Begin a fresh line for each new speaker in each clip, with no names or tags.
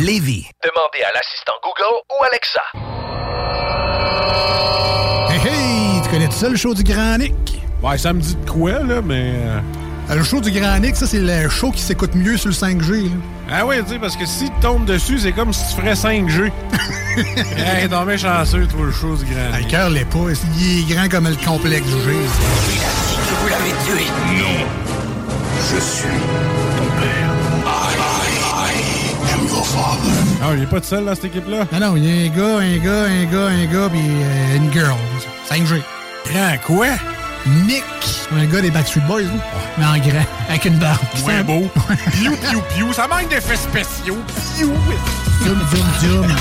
Lévis.
Demandez à l'assistant Google ou Alexa.
Hey, hey! Tu connais tout ça, le show du Grand Nick?
Ouais, ça me dit de quoi, là, mais... euh,
Le show du Grand Nick, ça, c'est le show qui s'écoute mieux sur le 5G. Là.
Ah oui, tu sais, parce que si tu tombes dessus, c'est comme si tu ferais 5G. hey, t'en mets chanceux, toi, le show du grand.
Ah, Le cœur l'est pas. Il est grand comme le complexe du G.
Vous l'avez tué. Non. Je suis
Ah, il est pas tout seul, dans cette équipe-là?
Non, non, il y a un gars, un gars, un gars, un gars, puis euh, une girl. 5G.
Grand quoi?
Nick. Un gars des Backstreet Boys, là. mais en grand, avec une barbe.
Ouais, beau. Piou, piou, piou. Ça manque d'effets spéciaux. Piou.
Zoom, zoom, zoom.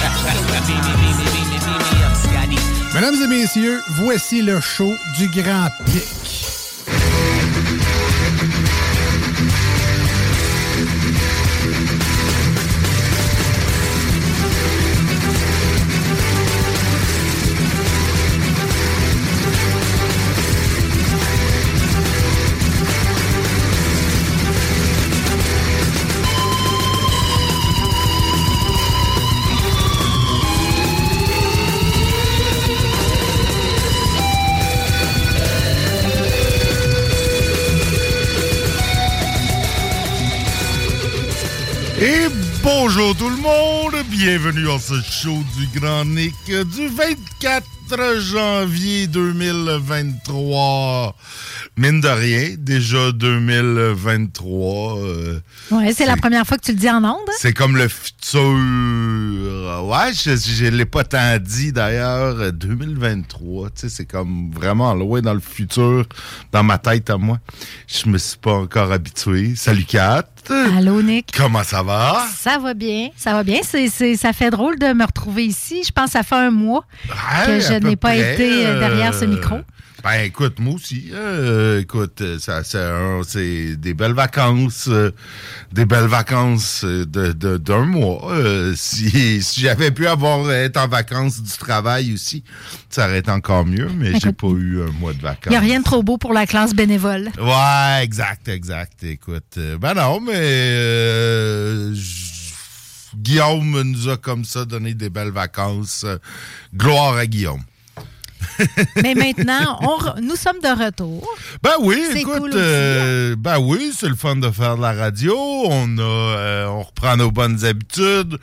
Mesdames et messieurs, voici le show du Grand Pic.
Bonjour tout le monde, bienvenue à ce show du Grand Nick du 24 janvier 2023. Mine de rien, déjà 2023. euh,
Ouais, c'est la première fois que tu le dis en ondes.
c'est comme le futur. Ouais, je ne l'ai pas tant dit d'ailleurs. euh, 2023, tu sais, c'est comme vraiment loin dans le futur, dans ma tête à moi. Je me suis pas encore habitué. Salut Kat.
Allô, Nick?
Comment ça va?
Ça va bien, ça va bien. C'est, c'est- ça fait drôle de me retrouver ici. Je pense que ça fait un mois que je n'ai pas
près,
été euh, derrière ce
euh,
micro.
Ben écoute, moi aussi. euh, écoute, euh, ça, ça, un- c'est des belles vacances, euh, des belles vacances de de- d'un mois. Euh, si si j'avais pu avoir être en vacances du travail aussi, ça aurait été encore mieux. Mais j'ai pas eu un mois de vacances.
Il n'y a rien de trop beau pour la classe bénévole.
Ouais, exact, exact. Écoute, ben non, mais Guillaume nous a comme ça donné des belles vacances. Gloire à Guillaume.
Mais maintenant, on re- nous sommes de retour.
Ben oui, écoute,
cool
euh, ben oui, c'est le fun de faire de la radio. On a, euh, on reprend nos bonnes habitudes.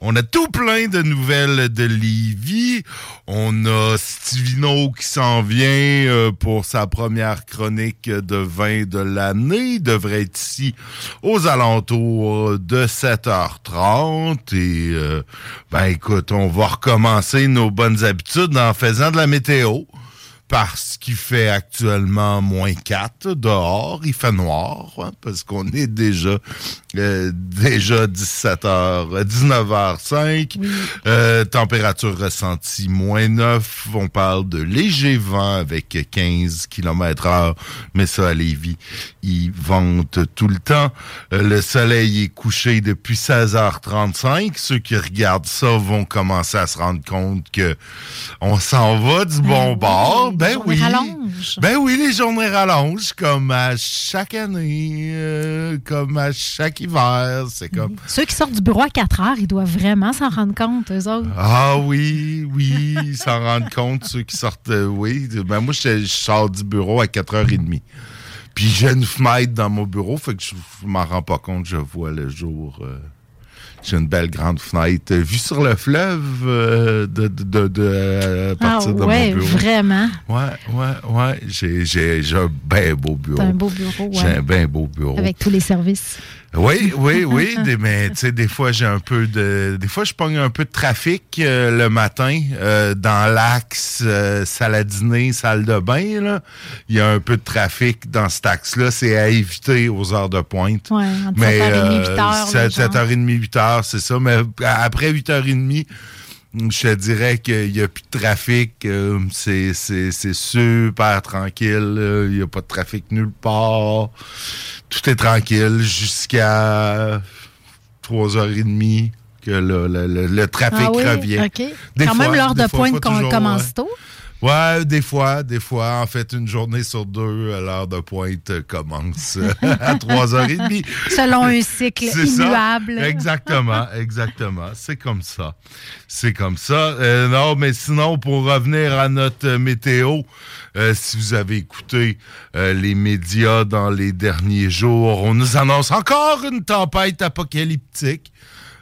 On a tout plein de nouvelles de Lévis. On a Stivino qui s'en vient euh, pour sa première chronique de vin de l'année. Il devrait être ici aux alentours de 7h30. Et euh, ben écoute, on va recommencer nos bonnes habitudes en faisant de la météo météo parce qu'il fait actuellement moins 4 dehors. Il fait noir, hein, parce qu'on est déjà euh, déjà 17h, 19h05. Euh, température ressentie moins 9. On parle de léger vent avec 15 km heure. Mais ça, à Lévis, il vente tout le temps. Euh, le soleil est couché depuis 16h35. Ceux qui regardent ça vont commencer à se rendre compte que on s'en va du bon bord.
Les
Ben
journées
oui. Ben oui, les journées rallongent comme à chaque année, euh, comme à chaque hiver. C'est comme.
Ceux qui sortent du bureau à 4 heures, ils doivent vraiment s'en rendre compte, eux autres.
Ah oui, oui, ils s'en rendent compte, ceux qui sortent. euh, oui, ben moi, je, je sors du bureau à 4h30. Puis j'ai une fenêtre dans mon bureau, fait que je, je m'en rends pas compte, je vois le jour. euh, j'ai une belle grande fenêtre vue sur le fleuve euh, de, de, de, de- euh, à
Ah
partir de
ouais,
mon bureau.
vraiment?
Ouais, ouais, ouais. J'ai, j'ai, j'ai un bien beau bureau.
T'as un beau bureau,
J'ai
ouais.
un bien beau bureau.
Avec tous les services.
Oui, oui, oui. des- mais tu sais, des fois, j'ai un peu de. Des fois, je pogne un peu de trafic euh, le matin euh, dans l'axe euh, salle à dîner, salle de bain. là. Il y a un peu de trafic dans cet axe-là. C'est à éviter aux heures de pointe.
Ouais, entre
Mais
7h30 8h. là,
7,
genre.
7h30, 8h, c'est ça. Mais après 8h30, je te dirais qu'il n'y a plus de trafic. euh, c'est, super tranquille. Il n'y a pas de trafic nulle part. Tout est tranquille jusqu'à 3h30 que le, le- le- le trafic
Ah oui,
revient.
Quand
fois,
même, l'heure de
fois,
pointe qu'on commence tôt.
Ouais, des fois, des fois. En fait, une journée sur deux, l'heure de pointe commence à 3h30.
Selon un cycle
ça.
immuable.
Exactement, exactement. C'est comme ça. C'est comme ça. Euh, non, mais sinon, pour revenir à notre météo, euh, si vous avez écouté euh, les médias dans les derniers jours, on nous annonce encore une tempête apocalyptique.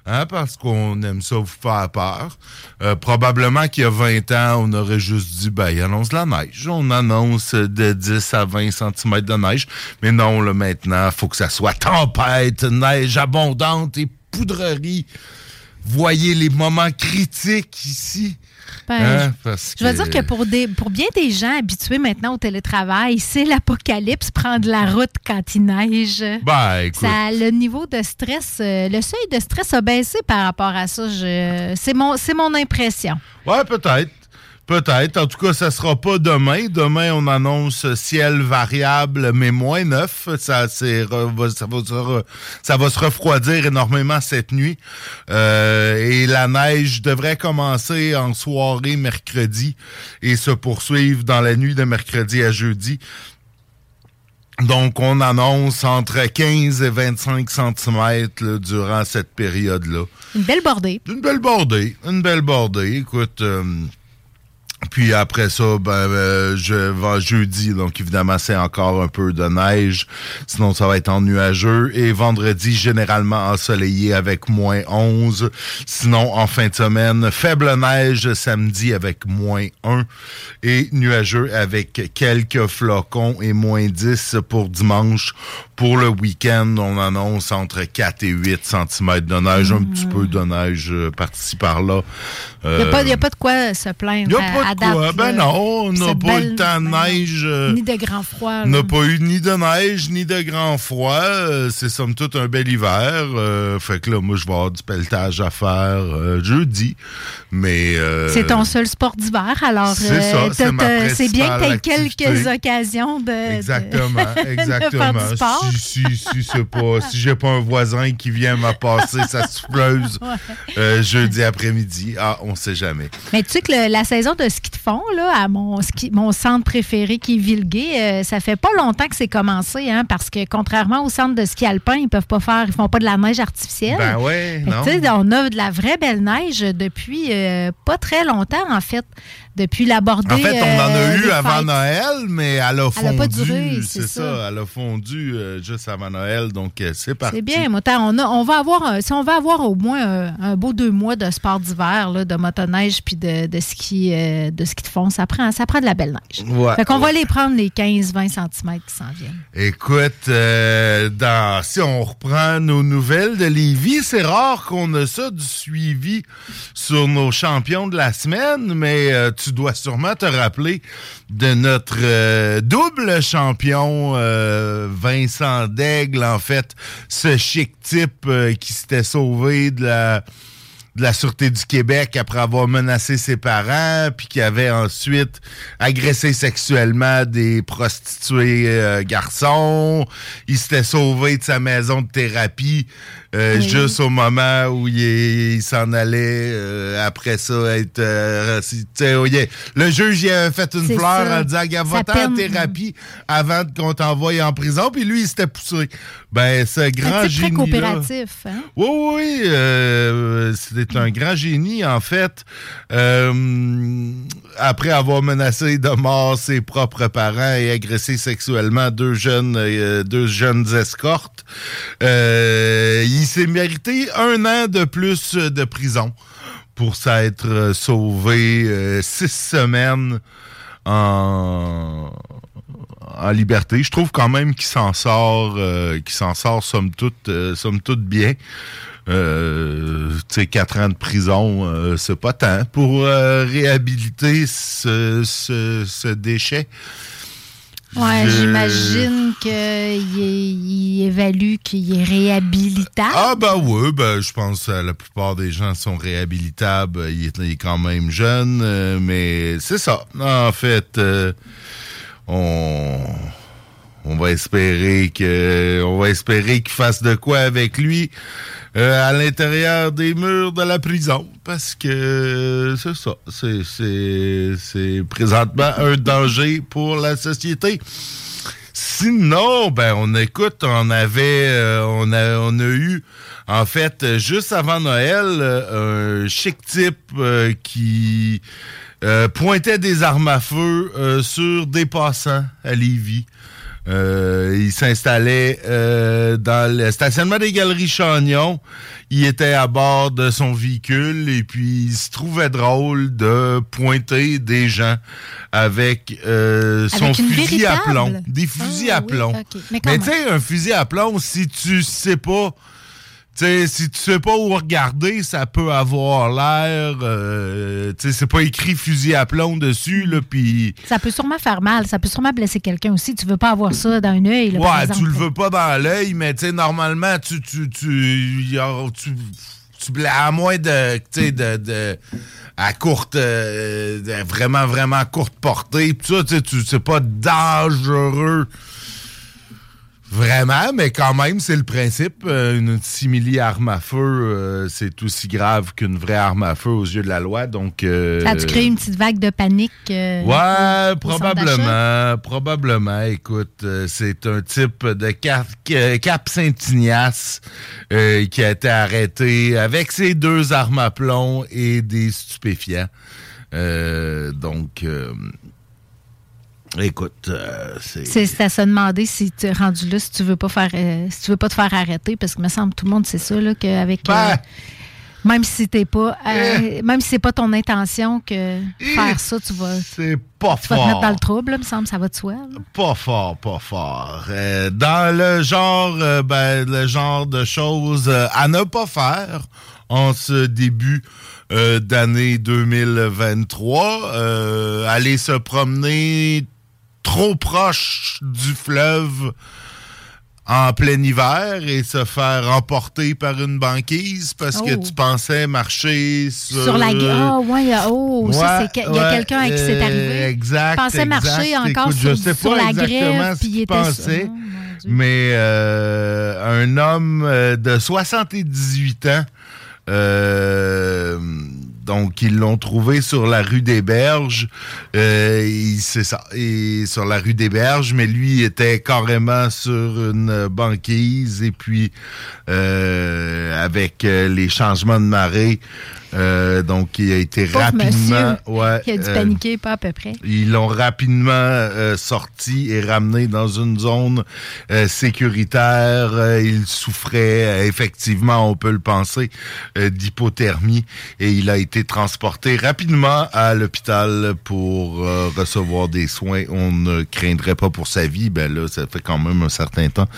Hein, parce qu'on aime ça vous faire peur. Euh, probablement qu'il y a 20 ans, on aurait juste dit, ben, il annonce la neige. On annonce de 10 à 20 cm de neige. Mais non, là, maintenant, faut que ça soit tempête, neige abondante et poudrerie. Voyez les moments critiques ici.
Ben,
Hein, parce
Je veux dire que pour, des, pour bien des gens habitués maintenant au télétravail, c'est l'apocalypse, prendre la route quand il neige.
Ben, écoute.
Ça, le niveau de stress, euh, le seuil de stress a baissé par rapport à ça. Je- C'est mon, c'est mon impression.
Ouais, peut-être. Peut-être. En tout cas, ça sera pas demain. Demain, on annonce ciel variable, mais moins 9. Ça, c'est, va- ça, va, se re- ça va se refroidir énormément cette nuit. Euh, et la neige devrait commencer en soirée mercredi et se poursuivre dans la nuit de mercredi à jeudi. Donc, on annonce entre 15 et 25 cm durant cette période-là.
Une belle bordée.
Une belle bordée. Une belle bordée. Écoute, euh, puis après ça, ben, euh, je vais jeudi, donc évidemment, c'est encore un peu de neige. Sinon, ça va être en nuageux. Et vendredi, généralement ensoleillé avec moins 11. Sinon, en fin de semaine, faible neige samedi avec moins 1. Et nuageux avec quelques flocons et moins 10 pour dimanche. Pour le week-end, on annonce entre 4 et 8 cm de neige. Un petit peu de neige euh, par-ci, par-là.
Il n'y a,
Euh,
pas- y a pas de quoi se plaindre
y a
à,
pas
à
de quoi. Ben
là.
non, on n'a pas eu temps de neige. euh,
Ni de grand froid.
on n'a pas eu ni de neige, ni de grand froid. Euh, c'est somme toute un bel hiver. Euh, fait que là, moi, je vais avoir du pelletage à faire jeudi. Mais.
C'est ton seul sport d'hiver, alors
c'est ça, c'est ma
bien que tu
principale
quelques occasions de, de-
Exactement,
de faire du sport.
Si, si, si c'est pas, si j'ai pas un voisin qui vient me passer sa souffleuse jeudi après-midi, ah, on sait jamais.
Mais tu sais que le- la saison de ski de fond, là, à mon, ski- mon centre préféré qui est Villegué, euh, ça fait pas longtemps que c'est commencé, hein, parce que contrairement au centre de ski alpin, ils peuvent pas faire, ils font pas de la neige artificielle.
Ben ouais, non.
tu sais, on a de la vraie belle neige depuis euh, pas très longtemps, en fait. Depuis la bordée.
En fait, on en a
euh,
eu avant
fêtes.
Noël, mais elle a
Elle a
fondu.
pas duré, c'est ça.
ça. Elle a fondu euh, juste avant Noël, donc euh, c'est parti.
C'est bien, motard. On, a- on va avoir, si on va avoir au moins un, un beau deux mois de sport d'hiver, de motoneige puis de, de ski, de ski de fond, ça prend, ça prend de la belle neige.
Ouais,
fait qu'on va les prendre les 15-20 cm qui s'en viennent.
Écoute, euh, dans, si on reprend nos nouvelles de Lévis, c'est rare qu'on a ça du suivi sur nos champions de la semaine, mais euh, tu dois sûrement te rappeler de notre euh, double champion euh, Vincent Daigle, en fait, ce chic type euh, qui s'était sauvé de la Sûreté du Québec après avoir menacé ses parents, puis qui avait ensuite agressé sexuellement des prostituées garçons. Il s'était sauvé de sa maison de thérapie euh,
Oui.
juste au moment où il, s'en allait euh, après ça être... euh, est- le juge il avait fait une fleur
ça.
en disant «Gars, va-t'en en thérapie avant qu'on t'envoie en prison», puis lui, il s'était poussé. Ben, ce grand
Un très coopératif. Hein?
oui, oui, euh, c'était c'est un grand génie, en fait. Après avoir menacé de mort ses propres parents et agressé sexuellement deux jeunes, deux jeunes escortes, il s'est mérité un an de plus de prison pour s'être sauvé euh, six semaines en, en liberté. Je trouve quand même qu'il s'en sort, euh, qu'il s'en sort somme toute, euh, bien. Euh, tu sais, quatre ans de prison, euh, c'est pas tant pour euh, réhabiliter ce, ce déchet.
Ouais, j'imagine qu'il il évalue qu'il est réhabilitable.
Ah ben oui, ben je pense que la plupart des gens sont réhabilitables. Il est, il est quand même jeune, euh, mais c'est ça. En fait, euh, on on va espérer que on va espérer qu'il fasse de quoi avec lui euh, à l'intérieur des murs de la prison parce que euh, c'est ça, c'est présentement un danger pour la société. Sinon, ben on écoute, on avait, euh, on a, a eu, en fait, juste avant Noël, un chic type qui pointait des armes à feu sur des passants à Lévis. Euh, il s'installait euh, dans le stationnement des Galeries Chagnon. Il était à bord de son véhicule et puis il se trouvait drôle de pointer des gens avec, euh, son
Avec
fusil à plomb. Des fusils
Ah,
à
oui,
plomb.
Mais
Mais tu sais, un fusil à plomb, si tu sais pas... Sais, si tu sais pas où regarder, ça peut avoir l'air... euh, tu sais, c'est pas écrit fusil à plomb dessus, là, puis...
Ça peut sûrement faire mal, ça peut sûrement blesser quelqu'un aussi. Tu veux pas avoir ça dans un œil. par
Ouais,
exemple.
tu le veux pas dans l'œil, mais tu sais, normalement, tu, tu, tu, tu, tu à moins de, de, de, à courte, euh, de vraiment, vraiment courte portée, pis ça, tu sais, pas dangereux. Vraiment, mais quand même, c'est le principe. Euh, Une simili arme à feu, euh, c'est aussi grave qu'une vraie arme à feu aux yeux de la loi. Donc, euh,
Ça a-tu créé une petite vague de panique? euh,
Ouais,
au
probablement. Probablement. Écoute, euh, c'est un type de Cap, Cap Saint-Ignace euh, qui a été arrêté avec ses deux armes à plomb et des stupéfiants. Euh, donc, euh, écoute, euh, c'est...
C'est c'est à se demander si tu es rendu là, si tu veux pas faire euh, si tu veux pas te faire arrêter, parce que me semble tout le monde sait ça, là, qu'avec
Ben.
euh, même si t'es pas euh, même si c'est pas ton intention que faire ça, tu vas,
C'est pas
tu vas te mettre
fort.
dans le trouble, là, me semble, ça va de soi. là.
Pas fort, pas fort. Dans le genre, ben, le genre de choses à ne pas faire en ce début d'année 2023, euh, aller se promener trop proche du fleuve en plein hiver et se faire emporter par une banquise parce que
Oh.
tu pensais marcher sur,
Sur la gu- Ah ouais, oh, ça c'est il y a
ouais,
quelqu'un à qui c'est
euh,
arrivé.
Exact.
Pensait marcher encore
Écoute,
sur,
je sais
sur
pas
la
exactement
grève,
ce
puis il
qu'il
était
pensait,
Oh,
mais euh, un homme euh, de 78 ans, euh, donc ils l'ont trouvé sur la rue des Berges. Euh, il- c'est ça, et sur la rue des Berges, mais lui était carrément sur une banquise et puis euh, avec euh, les changements de marée, euh, donc il a été
Pauvre
rapidement, ouais,
Il a dû paniquer, pas à peu près.
ils l'ont rapidement sorti et ramené dans une zone sécuritaire. Il souffrait effectivement, on peut le penser, d'hypothermie et il a été transporté rapidement à l'hôpital pour euh, recevoir des soins. On ne craindrait pas pour sa vie. Ben là, ça fait quand même un certain temps.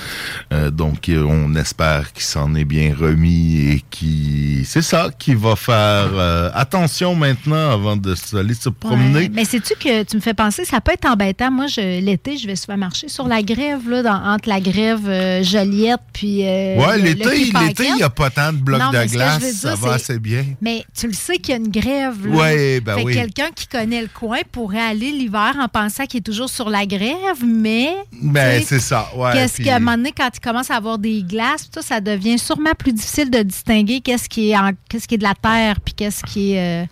Euh, donc, euh, on espère qu'il s'en est bien remis et qui, c'est ça, qui va faire euh, attention maintenant avant de aller se promener.
Ouais. Mais sais-tu que tu me fais penser, ça peut être embêtant. Moi, je- l'été, je vais souvent marcher sur la grève, là, dans- entre la grève Joliette puis.
Ouais, l'été, l'été, il n'y a pas tant de blocs
Non,
de glace. Ça va assez bien.
Mais tu le sais qu'il y a une grève. Là.
Ouais, ben
fait
oui.
quelqu'un qui connaît le coin pourrait aller l'hiver en pensant qu'il est toujours sur la grève, mais.
Ben, c'est ça. Ouais,
Qu'est-ce
puis-
qu'à un moment donné, quand il commence à avoir des glaces, tout ça, ça devient sûrement plus difficile de distinguer qu'est-ce qui est en- qu'est-ce qui est de la terre puis qu'est-ce qui est euh,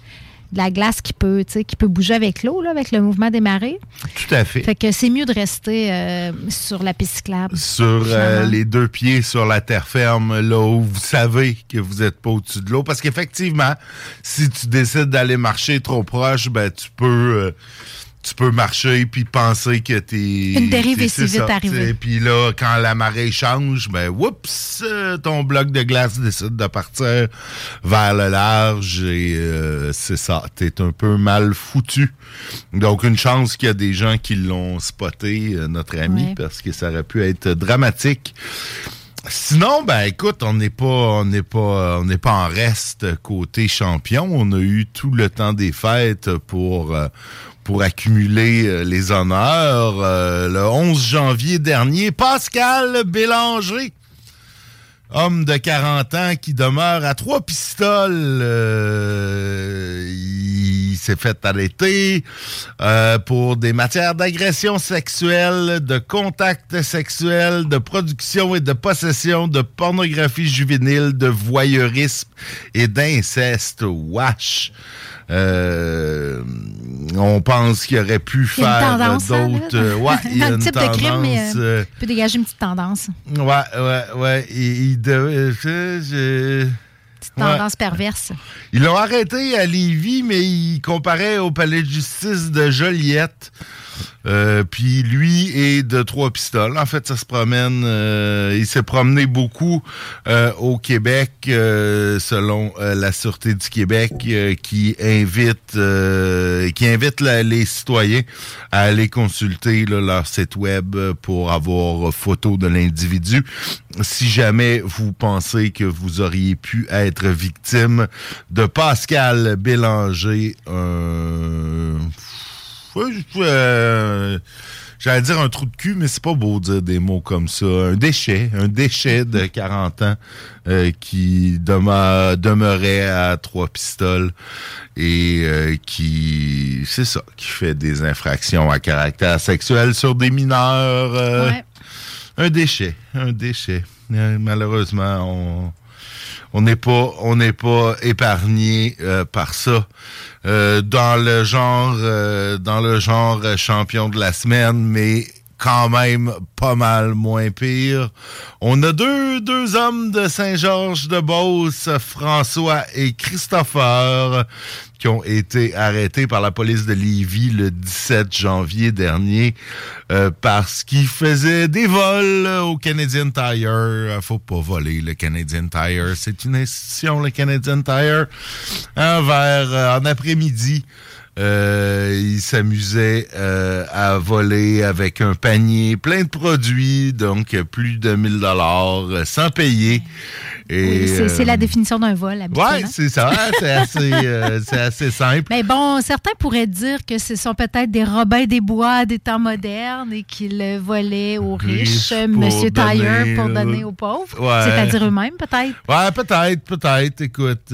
de la glace qui peut, tu sais, qui peut bouger avec l'eau, avec le mouvement des marées.
Tout à fait.
Fait que c'est mieux de rester euh, sur la piste cyclable.
sur euh, les deux pieds sur la terre ferme, là où vous savez que vous n'êtes pas au-dessus de l'eau. Parce qu'effectivement, si tu décides d'aller marcher trop proche, ben tu peux euh, tu peux marcher puis penser que t'es
Une dérive est si vite arrivée.
Puis là, quand la marée change, ben oups, euh, ton bloc de glace décide de partir vers le large et euh, c'est ça, t'es un peu mal foutu. Donc une chance qu'il y a des gens qui l'ont spoté, euh, notre ami,
Ouais.
parce que ça aurait pu être dramatique. Sinon, ben écoute, on n'est pas, on n'est pas, on n'est pas en reste côté champion. On a eu tout le temps des fêtes pour euh, pour accumuler euh, les honneurs. Euh, le 11 janvier dernier, Pascal Bélanger, homme de 40 ans qui demeure à trois pistoles, euh, il s'est fait arrêter pour des matières d'agression sexuelle, de contact sexuel, de production et de possession de pornographie juvénile, de voyeurisme et d'inceste. Wesh! Euh, on pense qu'il aurait pu faire
hein,
d'autres. euh, ouais, il y a
Dans le
une
type de crime, mais euh,
euh,
peut dégager une petite tendance.
Ouais, ouais, ouais. Il, il devait- je- je-
Petite
Ouais.
tendance perverse.
Ils l'ont arrêté à Lévis, mais il comparait au palais de justice de Joliette. Euh, puis lui est de trois pistoles. En fait, ça se promène. euh, il s'est promené beaucoup euh, au Québec, euh, selon euh, la sûreté du Québec, qui invite, qui invite les citoyens à aller consulter là, leur site web pour avoir photo de l'individu. Si jamais vous pensez que vous auriez pu être victime de Pascal Bélanger, Euh, J'allais dire un trou de cul, mais c'est pas beau de dire des mots comme ça. Un déchet, un déchet de 40 ans euh, qui demeure, demeurait à trois pistoles et euh, qui, c'est ça, qui fait des infractions à caractère sexuel sur des mineurs.
Ouais.
Un déchet, un déchet. Malheureusement, on on n'est pas on n'est pas épargné euh, par ça. Euh, dans le genre euh, dans le genre champion de la semaine mais quand même pas mal moins pire. On a deux, deux hommes de Saint-Georges de Beauce, François et Christopher, qui ont été arrêtés par la police de Lévis le 17 janvier dernier euh, parce qu'ils faisaient des vols au Canadian Tire. Faut pas voler le Canadian Tire. C'est une institution, le Canadian Tire. Vers euh, en après-midi. Euh, il s'amusait euh, à voler avec un panier plein de produits, donc plus de 1000 dollars euh, sans payer.
Oui, c'est la
euh,
définition d'un vol.
Ouais, c'est ça. hein, C'est assez, simple.
Mais bon, certains pourraient dire que ce sont peut-être des Robins des Bois des temps modernes et qu'ils volaient aux riches, Monsieur Tire, pour donner aux pauvres.
ouais.
C'est-à-dire eux-mêmes, peut-être?
Ouais, peut-être, peut-être. Écoute,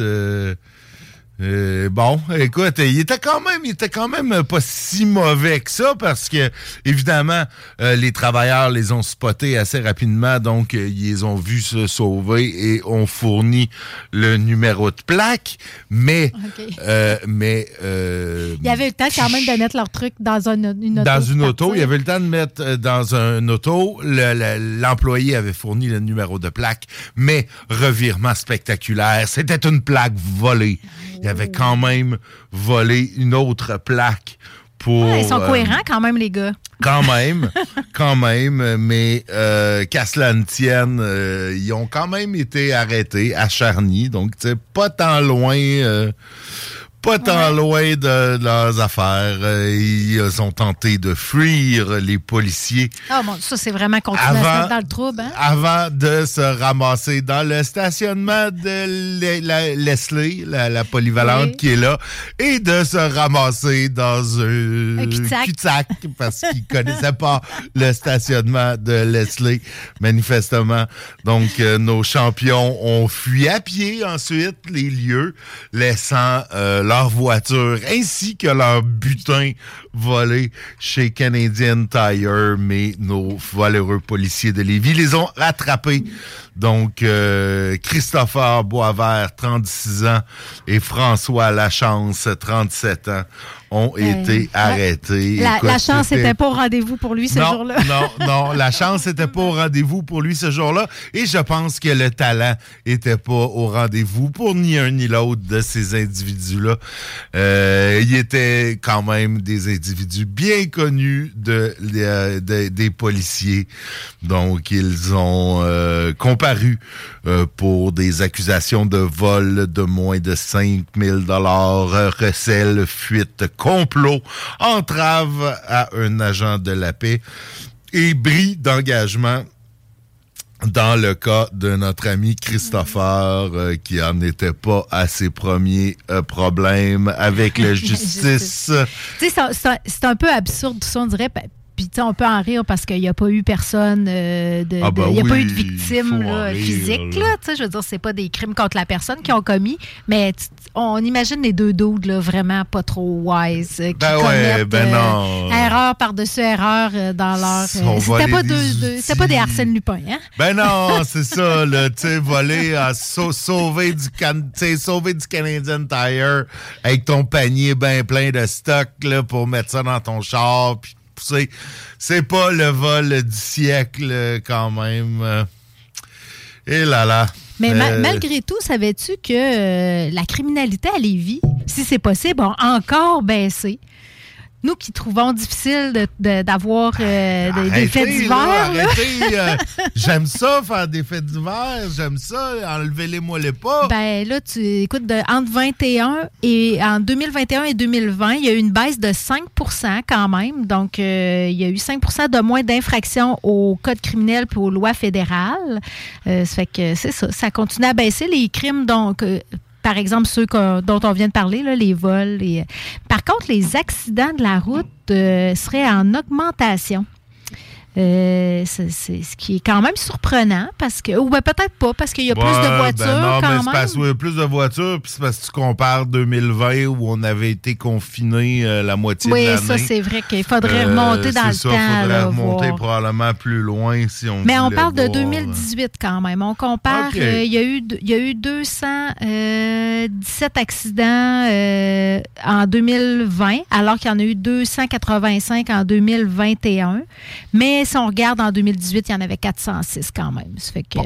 euh, bon, écoute, il était quand même, il était quand même pas si mauvais que ça parce que évidemment, euh, les travailleurs les ont spotés assez rapidement, donc euh, ils les ont vus se sauver et ont fourni le numéro de plaque. Mais, euh, mais euh,
Il y avait le temps quand même de mettre leur truc dans un- une auto.
dans une auto, il y avait le temps de mettre dans un auto. Le- le- L'employé avait fourni le numéro de plaque, mais revirement spectaculaire. C'était une plaque volée. Il avait quand même volé une autre plaque pour.
Ouais, ils sont
euh,
cohérents quand même, les gars.
quand même, quand même, mais euh, qu'à cela ne tienne, euh, ils ont quand même été arrêtés à Charny, donc tu sais, pas tant loin, euh, pas tant loin de, de leurs affaires. Euh, ils ont tenté de fuir les policiers
Ah bon, ça, c'est vraiment mettre dans le trouble. Hein?
avant de se ramasser dans le stationnement de la- Leslie, la, la polyvalente
Oui.
qui est là, et de se ramasser dans un,
Un cul-de-sac.
cul-de-sac parce qu'ils connaissaient pas le stationnement de Leslie, manifestement. Donc, euh, nos champions ont fui à pied ensuite les lieux, laissant euh, leur voiture ainsi que leur butin volé chez Canadian Tire, mais nos valeureux policiers de Lévis les ont rattrapés Donc, euh, Christopher Boisvert, 36 ans, et François Lachance, 37 ans, ont été arrêtés.
La,
Écoute,
la chance n'était pas au rendez-vous pour lui ce jour-là.
non, non, la chance n'était pas au rendez-vous pour lui ce jour-là. Et je pense que le talent était pas au rendez-vous pour ni un ni l'autre de ces individus-là. Euh, ils étaient quand même des individus bien connus de, de- de- des policiers. Donc, ils ont euh, comparu euh, pour des accusations de vol de moins de 5 000 dollars, recel, fuite, complot, entrave à un agent de la paix et bris d'engagement dans le cas de notre ami Christopher, euh, qui en était pas à ses premiers euh, problèmes avec la justice.
Tu sais, c'est un- un peu absurde, tout ça, on dirait. Puis, tu sais, on peut en rire parce qu'il n'y a pas eu personne euh, de.
Ah
de-
ben
il n'y a pas eu de victime
en
là,
rire,
physique,
là.
Tu sais, je veux dire, c'est pas des crimes contre la personne qui ont commis, mais on imagine les deux dudes, là, vraiment pas trop wise. euh, qui
Ben ouais, ben non.
erreur par-dessus erreur euh, dans leur. Euh, C'était pas, pas des. Arsène Lupin, hein?
Ben non, c'est ça, là, tu sais, voler, à sau- sauver du can, sauver du Canadian Tire avec ton panier bien plein de stock, là, pour mettre ça dans ton char, puis pousser. C'est pas le vol du siècle, quand même. Et là là.
Mais ma-
Euh,
malgré tout, savais-tu que euh, la criminalité à Lévis, si c'est possible, a encore baissé? Nous qui trouvons difficile de- de- d'avoir euh, des- faits
euh, j'aime ça, faire des fêtes d'hiver. J'aime ça, enlevez-les-moi les pas.
Ben là, tu écoutes, de, entre 21 et en 2021 et 2020, il y a eu une baisse de 5% quand même. Donc, euh, il y a eu 5% de moins d'infractions au code criminel puis aux lois fédérales. Euh, ça fait que c'est ça. Ça continue à baisser les crimes, donc. Par exemple, ceux dont on vient de parler, là, les vols. Par contre, les accidents de la route euh, seraient en augmentation. Euh, c'est ce qui est quand même surprenant parce que, ou ben peut-être pas, parce qu'il y a plus de
Ouais,
voitures
ben non, mais
quand
c'est
même.
parce qu'il y a plus de voitures, puis c'est parce que tu compares 2020 où on avait été confiné euh, la moitié
Oui,
de l'année.
ça, c'est vrai qu'il faudrait
Euh,
remonter dans le
c'est
temps.
ça, faudrait
là,
remonter
voir.
probablement plus loin si on
Mais on parle de
voir,
2018 quand même. On compare, euh, il y, a eu, il y a eu 217 accidents en 2020, alors qu'il y en a eu 285 en 2021. Mais si on regarde en 2018, il y en avait 406 quand même. Ça fait que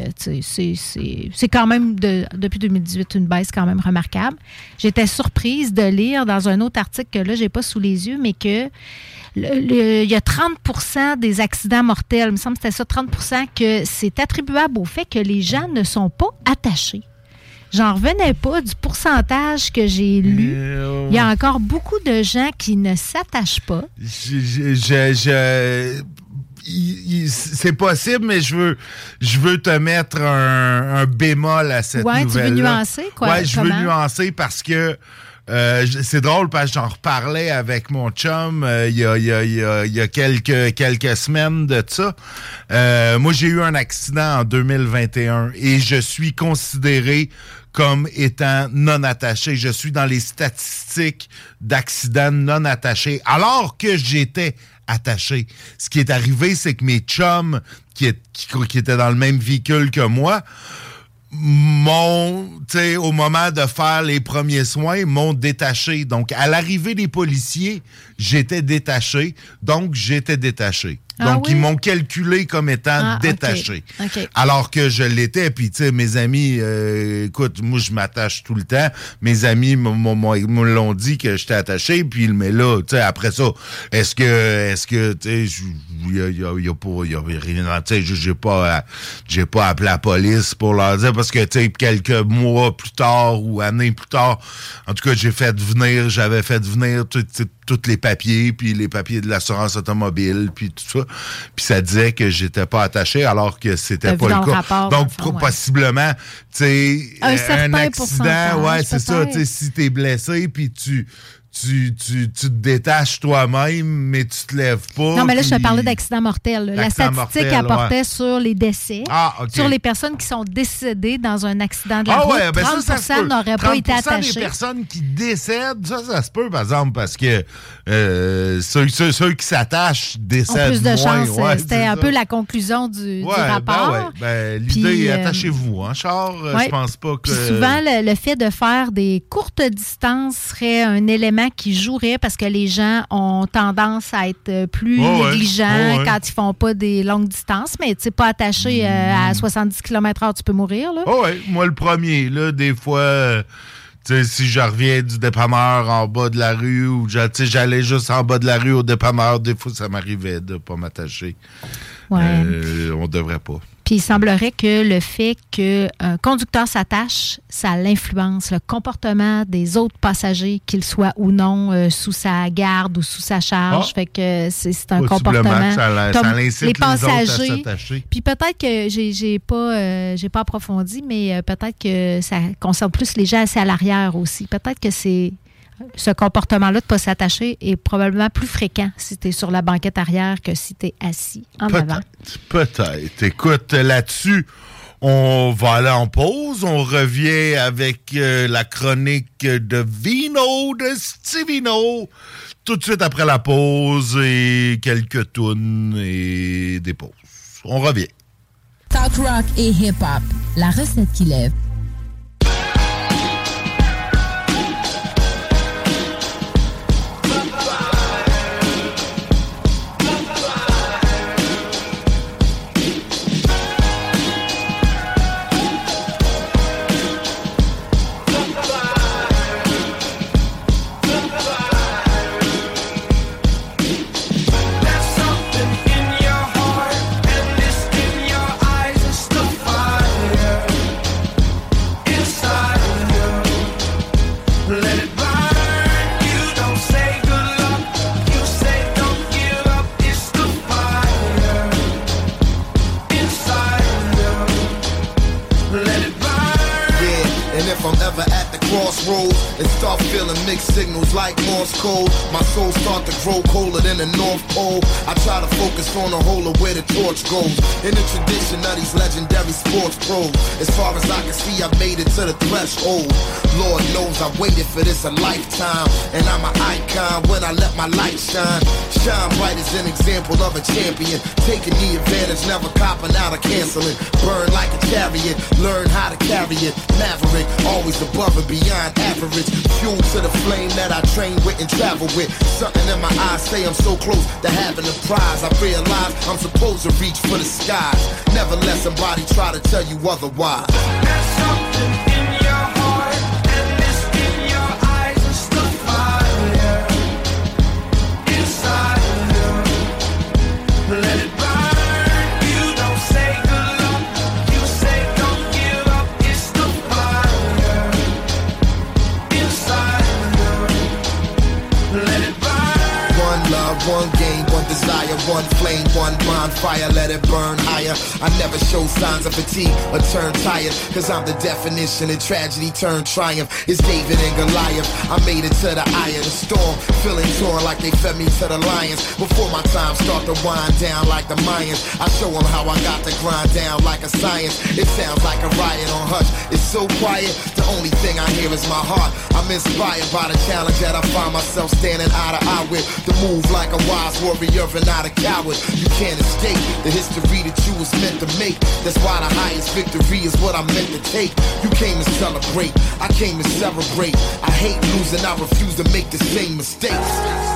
c'est- quand même, de- depuis 2018, une baisse quand même remarquable. J'étais surprise de lire dans un autre article que là, j'ai pas sous les yeux, mais que le- le- il y a 30% des accidents mortels, il me semble que c'était ça, 30% que c'est attribuable au fait que les gens ne sont pas attachés. J'en revenais pas du pourcentage que j'ai lu.
Euh,
Il y a encore beaucoup de gens qui ne s'attachent pas.
Je- c'est possible, mais je veux, je veux te mettre un, un bémol à cette
Ouais, tu veux
nouvelle.
nuancer, quoi,
Ouais, je veux nuancer parce que euh, c'est drôle parce que j'en reparlais avec mon chum euh, il y, a, il y a- il y a- il y a quelques, quelques semaines de ça. Euh, moi, j'ai eu un accident en 2021 et je suis considéré comme étant non attaché. Je suis dans les statistiques d'accidents non attachés, alors que j'étais attaché. Ce qui est arrivé, c'est que mes chums qui, étaient dans le même véhicule que moi, m'ont, au moment de faire les premiers soins, m'ont détaché. Donc, à l'arrivée des policiers, j'étais détaché. Donc, j'étais détaché.
Ah
Donc,
oui?
ils m'ont calculé comme étant
Ah,
détaché. Alors que je l'étais, puis tu sais, mes amis, euh, écoute, moi je m'attache tout le temps. Mes amis me l'ont dit que j'étais attaché, puis mais là, tu sais, après ça, est-ce que, est-ce que, tu sais, il y a, y a- y a pas, il y a rien, tu sais, j'ai- pas, à- j'ai pas appelé la police pour leur dire parce que tu sais, quelques mois plus tard ou années plus tard, en tout cas, j'ai fait venir, j'avais fait venir tout- tout- tous les papiers, puis les papiers de l'assurance automobile, puis tout ça. Puis ça disait que j'étais pas attaché alors que c'était pas le
le
cas.
rapport,
Donc,
ouais.
possiblement, tu sais,
Un
accident, ouais, c'est ça, tu sais, si t'es blessé, puis tu tu, tu, tu te détaches toi-même, mais tu te lèves pas.
Non, mais là, je te parlais d'accident mortel. La statistique
mortel,
apportait
ouais.
sur les décès,
Ah,
sur les personnes qui sont décédées dans un accident de la
Ah
route.
ouais, ben
30
ça, ça peut.
n'auraient pas été
30%
attachés.
des personnes qui décèdent, ça, ça se peut, par exemple, parce que euh, ceux, ceux- ceux qui s'attachent décèdent
plus de
moins. Ouais,
C'était un
ça.
peu la conclusion du, du
Ouais,
rapport.
Ben ben, L'idée,
euh,
attachez-vous, hein, Char. Je pense pas que.
Puis souvent, le, le fait de faire des courtes distances serait un élément qui jouerait parce que les gens ont tendance à être euh, plus
ouais.
négligents
ouais.
quand ils font pas des longues distances. Mais tu pas attaché euh, à 70 km/h, tu peux mourir. Là.
Oh ouais, moi le premier, là, des fois, euh, si je reviens du dépanneur en bas de la rue ou j'allais juste en bas de la rue au dépanneur, des fois ça m'arrivait de pas m'attacher.
Ouais.
Euh, on devrait pas.
Puis il semblerait que le fait qu'un conducteur s'attache, ça l'influence le comportement des autres passagers, qu'ils soient ou non euh, sous sa garde ou sous sa charge.
Ah.
Fait que c'est un comportement.
ça la-
comme
ça incite
les
les autres à
passagers. Puis peut-être que j'ai pas euh, j'ai pas approfondi, mais euh, peut-être que ça concerne plus les gens assis à l'arrière aussi. Peut-être que c'est ce comportement-là de ne pas s'attacher est probablement plus fréquent si tu es sur la banquette arrière que si tu es assis en avant.
Peut-être, peut-être. Écoute, là-dessus, on va aller en pause. On revient avec euh, la chronique de Vino, de Stivino, tout de suite après la pause et quelques tunes et des pauses. On revient.
Talk rock et hip-hop, la recette qui lève.
Goes. In the tradition of these legendary sports pros, as far as I can see, I made it to the threshold. Lord knows I waited for this a lifetime, and I'm an icon when I let my light shine. Shine bright as an example of a champion, taking the advantage, never copping out or canceling. Burn like a chariot, learn how to carry it. Maverick, always above and beyond average. Fuel to the flame that I train with and travel with. Something in my eyes say I'm so close to having a prize. I realize I'm supposed to reach for the skies. Never let somebody try to tell you otherwise.
There's something in your heart and this in your eyes. It's the fire inside of you. Let it burn. You don't say good luck. You say don't give up. It's the fire inside of you. Let it burn.
One love, one one flame, one bonfire, let it burn higher. I never show signs of fatigue or turn tired, cause I'm the definition of tragedy turned triumph. It's David and Goliath. I made it to the eye of the storm, feeling torn like they fed me to the lions. Before my time start to wind down like the Mayans, I show them how I got to grind down like a science. It sounds like a riot on hush. It's so quiet, only thing I hear is my heart. I'm inspired by the challenge that I find myself standing eye to eye with. To move like a wise warrior and not a coward. You can't escape the history that you was meant to make. That's why the highest victory is what I'm meant to take. You came to celebrate, I came to celebrate. I hate losing, I refuse to make the same mistakes.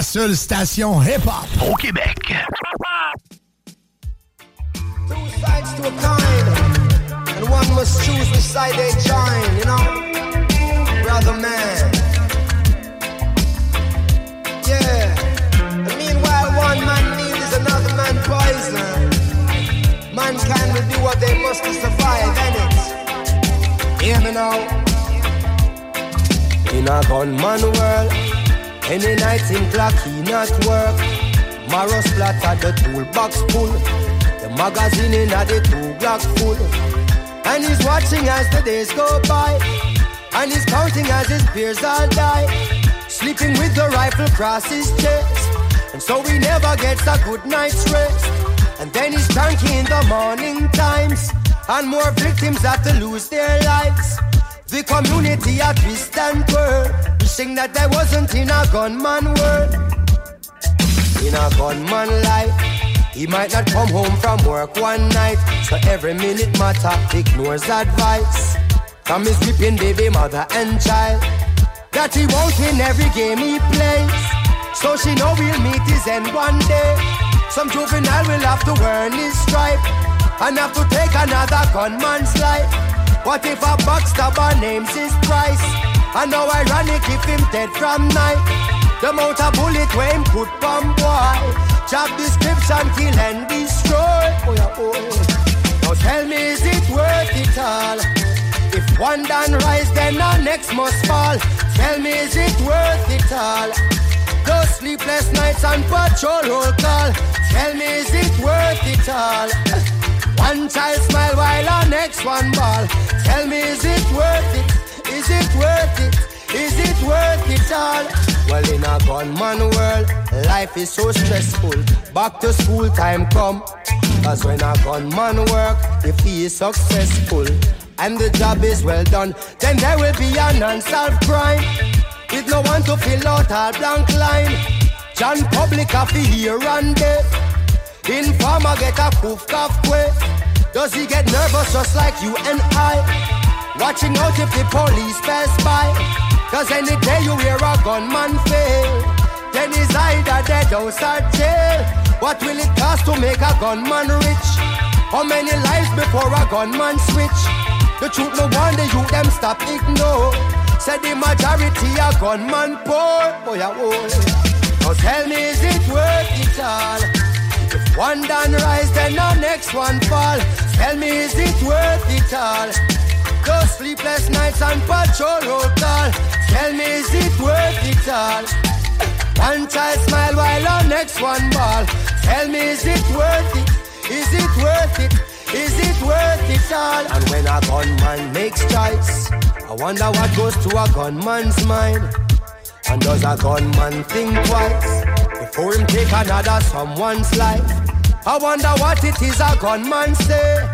La seule station hip-hop au Québec.
Two sides to a and one must choose side they join, you know? Brother man. Yeah. And meanwhile, one man needs another man poison. Mankind will do what they must to survive, innit? Hear me now. In a gunman world, any night in clock he not work. Marrow splatter the toolbox full. The magazine in the two block full. And he's watching as the days go by. And he's counting as his peers all die. Sleeping with the rifle across his chest. And so he never gets a good night's rest. And then he's cranky in the morning times. And more victims have to lose their lives. The community a twist and twirl. Wishing that I wasn't in a gunman world. In a gunman life. He might not come home from work one night, so every minute matter ignores advice from his weeping baby mother and child. That he won't win every game he plays, so she know we'll meet his end one day. Some juvenile will have to earn his stripe and have to take another gunman's life. What if a backstabber names his price? And how ironic if him dead from night. The amount of bullet where him put bomb boy. Job description, kill and destroy. Oh, yeah, oh. Now tell me, is it worth it all? If one done rise, then the next must fall. Tell me, is it worth it all? Those sleepless nights and patrol roll call. Tell me, is it worth it all? One child smile while our next one ball. Tell me, is it worth it? Is it worth it? Is it worth it all? Well, in a gunman world, life is so stressful. Back to school time come. Cause when a gunman work, if he is successful and the job is well done, then there will be an unsolved crime. With no one to fill out all blank line. John Public have hear and there. Informer get a poof cough quick. Does he get nervous just like you and I? Watching out if the police pass by. Cause any day you hear a gunman fail, then he's either dead or start jail. What will it cost to make a gunman rich? How many lives before a gunman switch? The truth no wonder you them stop ignore. Said the majority a gunman poor. Boy, I Now tell me, is it worth it all? One done rise, then the next one fall. Tell me, is it worth it all? Those sleepless nights and patrol call. Tell me, is it worth it all? One child smile while the next one ball. Tell me, is it worth it? Is it worth it? Is it worth it all? And when a gunman makes choice, I wonder what goes to a gunman's mind. And does a gunman think twice before him take another someone's life? I wonder what it is a gunman say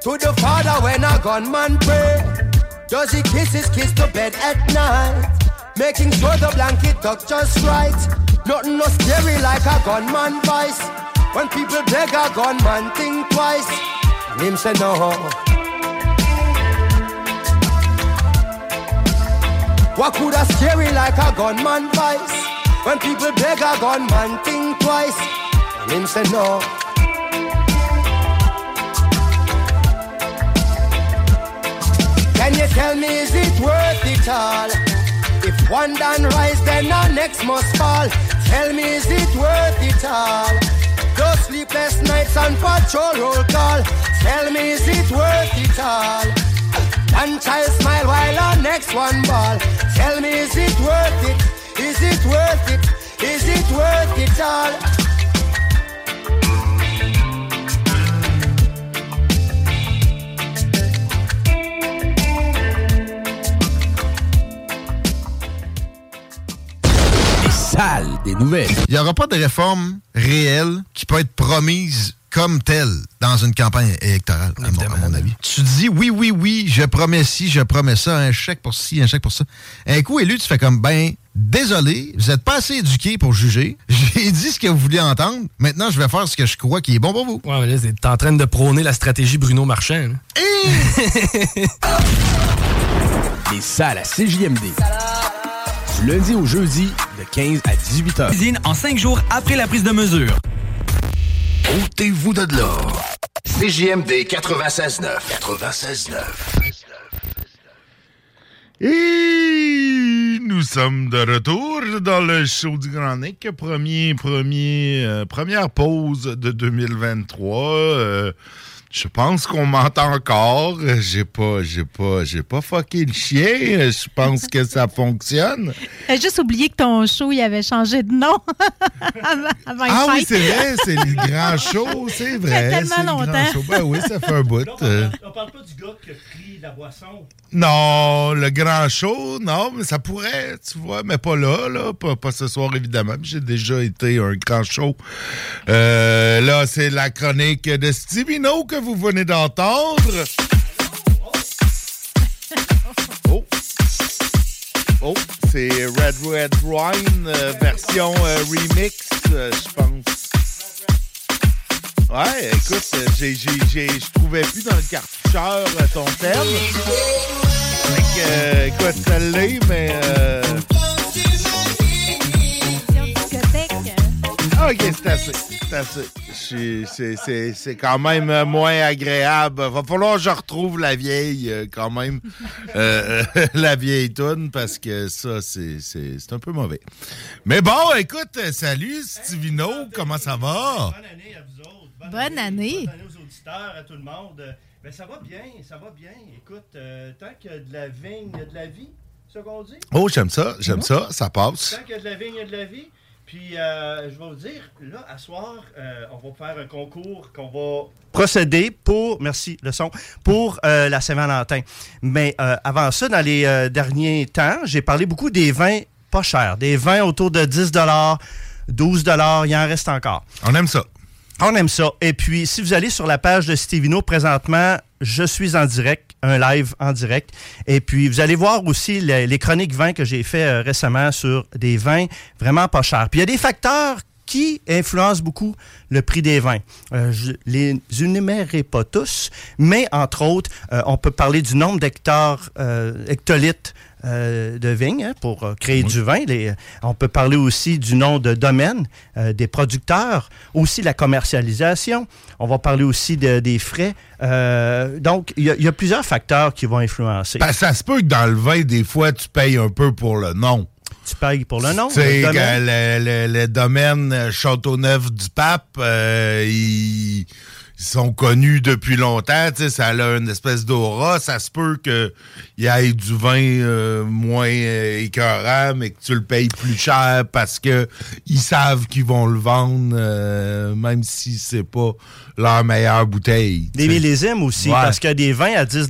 to the father when a gunman pray. Does he kiss his kids to bed at night? Making sure the blanket tucked just right. Nothing no scary like a gunman vice. When people beg a gunman, think twice. And him say no. What could a scary like a gunman vice? When people beg a gunman, think twice. And him say no. Can you tell me, is it worth it all? If one done rise, then the next must fall. Tell me, is it worth it all? Those sleepless nights and patrol roll call. Tell me, is it worth it all? One child smile while the next one ball. Tell me, is it worth it? Is it worth it? Is it worth it all?
Les salles des nouvelles.
Il n'y aura pas de réforme réelle qui peut être promise comme telle dans une campagne électorale, à mon, à mon avis. Tu dis oui, oui, oui, je promets ci, je promets ça, un chèque pour ci, un chèque pour ça. Un coup élu, tu fais comme, ben, désolé, vous n'êtes pas assez éduqué pour juger. J'ai dit ce que vous vouliez entendre. Maintenant, je vais faire ce que je crois qui est bon pour vous.
Ouais, mais là, t'es en train de prôner la stratégie Bruno Marchand. là.
Les salles à CJMD.
Du lundi au jeudi, de 15 à 18 heures.
Cuisine en 5 jours après la prise de mesure.
Ôtez-vous de l'or. CJMD 96.9. 96.9.
Et nous sommes de retour dans le show du Grand Nick. Premier, premier, euh, première pause de 2023. Euh, je pense qu'on m'entend encore. J'ai pas, j'ai pas, j'ai pas fucké le chien. Je pense que ça fonctionne.
J'ai juste oublié que ton show, il avait changé de nom avant,
Ah oui, c'est vrai, c'est le grand show, c'est vrai.
Ça fait tellement
c'est le grand
longtemps.
show. Ben oui, ça fait un bout. euh.
On parle pas du gars qui a pris la boisson.
Non, le grand show, non, mais ça pourrait, tu vois, mais pas là, là, pas, pas ce soir, évidemment. J'ai déjà été un grand show. Euh, là, c'est la chronique de Stevino que vous venez d'entendre? Oh. Oh, c'est Red Red Wine, euh, version euh, remix, euh, je pense. Ouais, écoute, j'ai, j'ai, j'ai, je trouvais plus dans le cartoucheur ton thème. Fait que, écoute, celle-là, mais... OK, c'est assez. C'est assez. C'est, c'est, c'est quand même euh, moins agréable. Va falloir que je retrouve la vieille, euh, quand même. Euh, euh, la vieille toune, parce que ça, c'est, c'est, c'est un peu mauvais. Mais bon, écoute, salut, Stivino. Comment ça va?
Bonne année à vous autres.
Bonne année.
Bonne année aux auditeurs, à tout le monde. Ben, ça va bien, ça va bien. Écoute, euh, tant qu'il y a de la vigne, il y a de la vie, c'est ce qu'on dit?
Oh, j'aime ça, j'aime ça. Ça passe.
Tant qu'il y a de la vigne, il y a de la vie. Puis, euh, je vais vous dire, là, à soir, euh, on va faire un concours qu'on va procéder pour, merci, le son, pour euh, la Saint-Valentin. Mais euh, avant ça, dans les euh, derniers temps, j'ai parlé beaucoup des vins pas chers, des vins autour de 10 12 il en reste encore.
On aime ça.
On aime ça. Et puis, si vous allez sur la page de Stevino, présentement, je suis en direct, un live en direct. Et puis, vous allez voir aussi les, chroniques vins que j'ai fait euh, récemment sur des vins vraiment pas chers. Puis, il y a des facteurs qui influencent beaucoup le prix des vins. Euh, je les énumérerai pas tous, mais entre autres, euh, on peut parler du nombre d'hectares, euh, hectolitres euh, de vignes hein, pour créer du vin. Les- on peut parler aussi du nom de domaine des producteurs, aussi la commercialisation. On va parler aussi de- des frais. Donc, il y, a- il y a plusieurs facteurs qui vont influencer.
Ben, ça se peut que dans le vin, des fois, tu payes un peu pour le nom.
Tu payes pour le nom?
Tu sais,
le domaine?
le, le- le domaine euh, Châteauneuf du Pape, euh, ils, ils sont connus depuis longtemps. Tu sais, ça a une espèce d'aura. Ça se peut qu'il y ait du vin euh, moins euh, écœurant, mais que tu le payes plus cher parce que ils savent qu'ils vont le vendre, même si c'est pas leur meilleure bouteille.
Des millésimes aussi,
Ouais.
parce que des vins à 10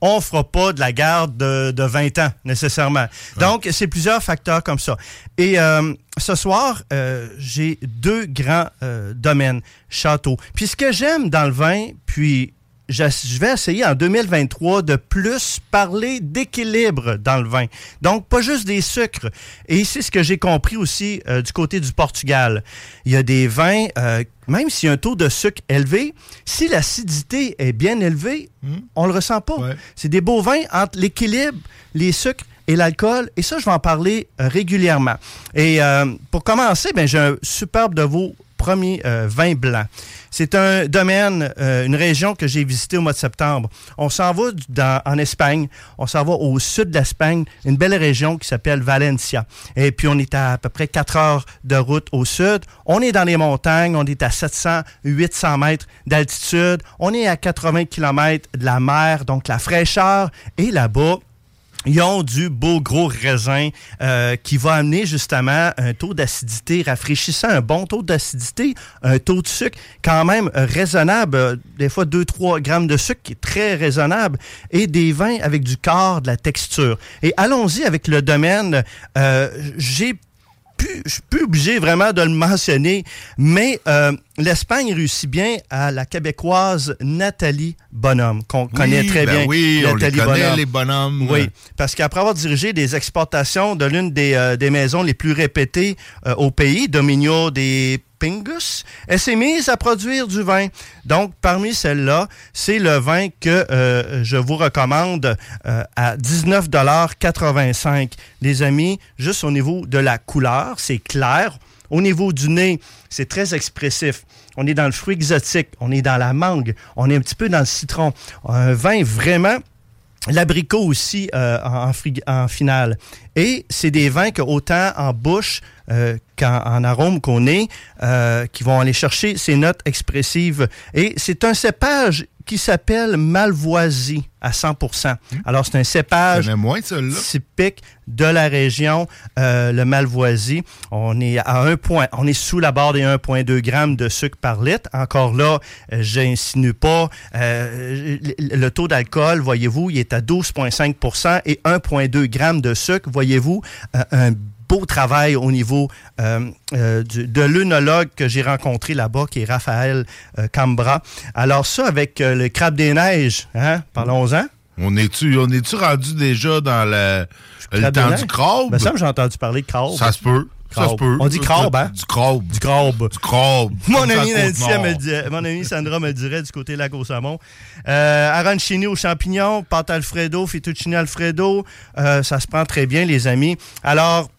on fera pas de la garde de, de 20 ans, nécessairement. Donc, c'est plusieurs facteurs comme ça. Et euh, ce soir, euh, j'ai deux grands euh, domaines, châteaux. Puis ce que j'aime dans le vin, puis je je vais essayer en 2023 de plus parler d'équilibre dans le vin. Donc, pas juste des sucres. Et c'est ce que j'ai compris aussi euh, du côté du Portugal. Il y a des vins, euh, même s'il y a un taux de sucre élevé, si l'acidité est bien élevée, on le ressent pas. C'est des beaux vins entre l'équilibre, les sucres et l'alcool. Et ça, je vais en parler euh, régulièrement. Et euh, pour commencer, ben, j'ai un superbe de vos premiers euh, vins blancs. C'est un domaine, euh, une région que j'ai visité au mois de septembre. On s'en va en Espagne, on s'en va au sud de l'Espagne, une belle région qui s'appelle Valencia. Et puis on est à à peu près 4 heures de route au sud. On est dans les montagnes, on est à 700, 800 mètres d'altitude. On est à 80 km de la mer, donc la fraîcheur. Et là-bas, ils ont du beau gros raisin euh, qui va amener justement un taux d'acidité rafraîchissant, un bon taux d'acidité, un taux de sucre quand même raisonnable, des fois 2-3 grammes de sucre qui est très raisonnable, et des vins avec du corps, de la texture. Et allons-y avec le domaine. Euh, J'ai plus, je suis plus obligé vraiment de le mentionner, mais euh, l'Espagne réussit bien à la québécoise Nathalie Bonhomme, qu'on connaît très
ben
bien.
oui, on les
Nathalie
connaît,
Bonhomme.
les bonhommes.
Oui, parce qu'après avoir dirigé des exportations de l'une des, euh, des maisons les plus répétées euh, au pays, Dominio des Pingus, elle s'est mise à produire du vin. Donc, parmi celles-là, c'est le vin que euh, je vous recommande euh, à 19,85 Les amis, juste au niveau de la couleur, c'est clair. Au niveau du nez, c'est très expressif. On est dans le fruit exotique, on est dans la mangue, on est un petit peu dans le citron. Un vin vraiment L'abricot aussi euh, en, finale. Et c'est des vins que autant en bouche euh, qu'en en arôme qu'on est, euh, qui vont aller chercher ces notes expressives. Et c'est un cépage qui s'appelle Malvoisie à 100% Alors, c'est un cépage typique de la région, euh, le Malvoisie. On est à un point, on est sous la barre des 1,2 grammes de sucre par litre. Encore là, euh, j'insinue pas. euh, le taux d'alcool, voyez-vous, il est à 12,5% et 1,2 grammes de sucre. Voyez-vous, un beau travail au niveau euh, euh, du- de l'œnologue que j'ai rencontré là-bas, qui est Raphaël euh, Cambra. Alors ça, avec le crabe des neiges, hein, parlons-en.
On est-tu on est rendu déjà dans le, le temps du crabe?
Ben, ça, j'ai entendu parler de crabe.
Ça se peut. Ça se peut.
On dit crabe, hein?
Du crabe.
Du crabe.
Du crabe.
Mon ami, me mon ami Sandra me dirait du côté lac au saumon. Euh, arancini aux champignons, pâte Alfredo, fettuccine Alfredo, euh, ça se prend très bien, les amis. Alors,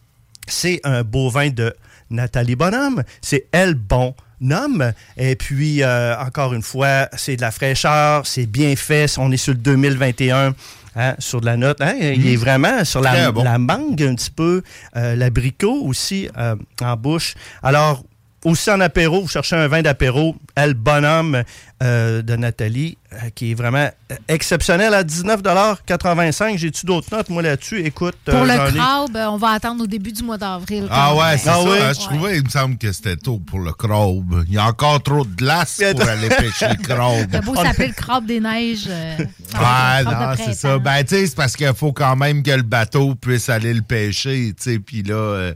c'est un beau vin de Nathalie Bonhomme. C'est Elle Bon Homme. Et puis, euh, encore une fois, c'est de la fraîcheur, c'est bien fait. On est sur le 2021. hein, sur de la note. hein. Il est vraiment sur la,
bon.
la mangue un petit peu, euh, l'abricot aussi euh, en bouche. Alors, aussi en apéro, vous cherchez un vin d'apéro, El Bonhomme euh, de Nathalie, euh, qui est vraiment euh, exceptionnel à 19,85 J'ai-tu d'autres notes, moi, là-dessus? Écoute,
Pour
euh,
le crabe, on va attendre au début du mois d'avril.
Ah ouais, c'est ça. hein, Je
Ouais.
trouvais, il me semble que c'était tôt pour le crabe. Il y a encore trop de glace pour aller pêcher le crabe.
C'est beau s'appeler le crabe des neiges. euh, de
non, c'est ça. Ben, tu sais, c'est parce qu'il faut quand même que le bateau puisse aller le pêcher, tu sais. Puis là, euh,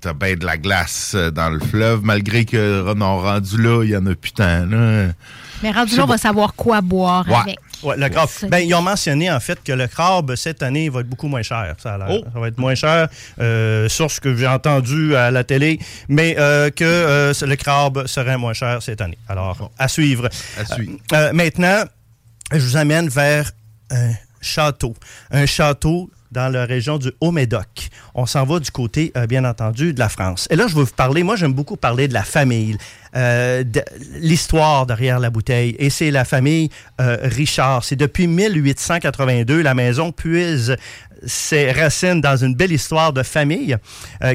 t'as bien de la glace euh, dans le fleuve, malgré que on a rendu là, il y en a plus tant, là.
Mais rendu là, on va savoir quoi boire
Ouais.
avec.
Ouais, le crabe. Ben, ils ont mentionné en fait que le crabe cette année va être beaucoup moins cher. Ça.
Oh.
ça va être moins cher, euh, sur ce que j'ai entendu à la télé, mais euh, que euh, le crabe serait moins cher cette année. Alors, à suivre.
À suivre.
Maintenant, je vous amène vers un château. Un château dans la région du Haut-Médoc. On s'en va du côté, euh, bien entendu, de la France. Et là, je vais vous parler, moi j'aime beaucoup parler de la famille, euh, de l'histoire derrière la bouteille. Et c'est la famille euh, Richard. C'est depuis 1882, la maison puise ses racines dans une belle histoire de famille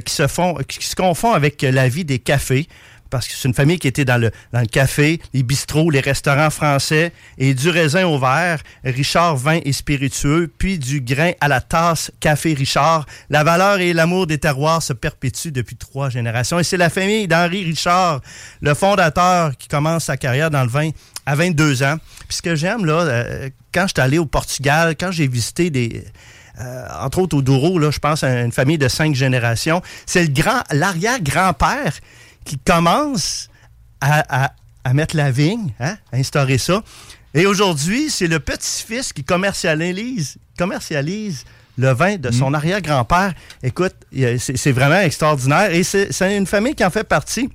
qui, se font, qui se confond avec la vie des cafés parce que c'est une famille qui était dans le, café, les bistrots, les restaurants français, et du raisin au verre, Richard vin et spiritueux, puis du grain à la tasse, café Richard. La valeur et l'amour des terroirs se perpétuent depuis trois générations. Et c'est la famille d'Henri Richard, le fondateur, qui commence sa carrière dans le vin à 22 ans. Puis ce que j'aime, là, euh, quand je allé au Portugal, quand j'ai visité des... euh, entre autres au Douro, là, je pense à une famille de cinq générations. C'est le grand, l'arrière-grand-père qui commence à, à- à mettre la vigne, hein, à instaurer ça. Et aujourd'hui, c'est le petit-fils qui commercialise, commercialise le vin de son arrière-grand-père. Écoute, c'est vraiment extraordinaire. Et c'est une famille qui en fait partie.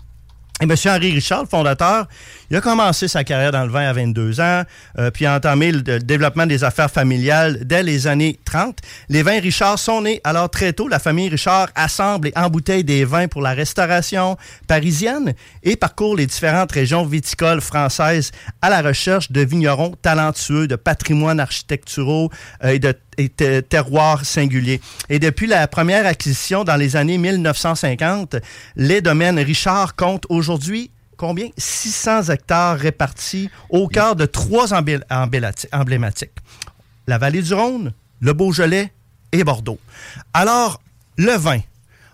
Et M. Henri Richard, fondateur, il a commencé sa carrière dans le vin à 22 ans, euh, puis a entamé le, le développement des affaires familiales dès les années 30. Les vins Richard sont nés alors très tôt. La famille Richard assemble et embouteille des vins pour la restauration parisienne et parcourt les différentes régions viticoles françaises à la recherche de vignerons talentueux, de patrimoines architecturaux euh, et de et te- terroirs singuliers. Et depuis la première acquisition dans les années 1950, les domaines Richard comptent aujourd'hui combien? 600 hectares répartis au cœur de trois emblématiques. La vallée du Rhône, le Beaujolais et Bordeaux. Alors, le vin.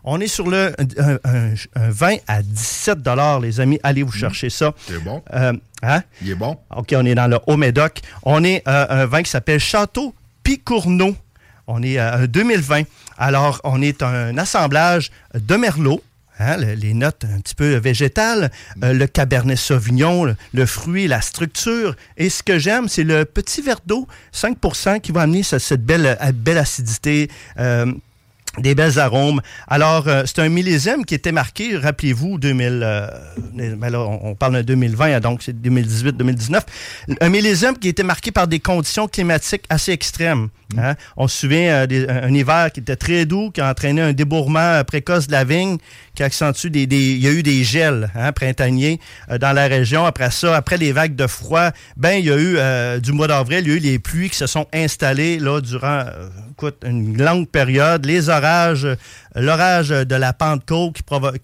On est sur le un, un- un vin à 17 les amis. Allez vous chercher ça.
C'est bon.
Euh, hein?
Il est bon.
OK, on est dans le Haut-Médoc. On est euh, un vin qui s'appelle Château Picourneau. On est à 2020. Alors, on est un assemblage de Merlot, hein, le- les notes un petit peu végétales, euh, le cabernet sauvignon, le, fruit, la structure. Et ce que j'aime, c'est le petit verre d'eau, 5% qui va amener ce- cette belle, euh, acidité. euh, des belles arômes. Alors, euh, c'est un millésime qui était marqué, rappelez-vous, 2000, euh, ben là, on on parle de 2020, hein, donc c'est 2018-2019. Un millésime qui était marqué par des conditions climatiques assez extrêmes. hein. On se souvient euh, des- un, hiver qui était très doux, qui a entraîné un débourrement euh, précoce de la vigne, qui accentue des... des- il y a eu des gels hein, printaniers euh, dans la région. Après ça, après les vagues de froid, ben il y a eu, du mois d'avril, il y a eu les pluies qui se sont installées là, durant écoute, une longue période. Les orages, euh, l'orage de la Pentecôte qui, provo-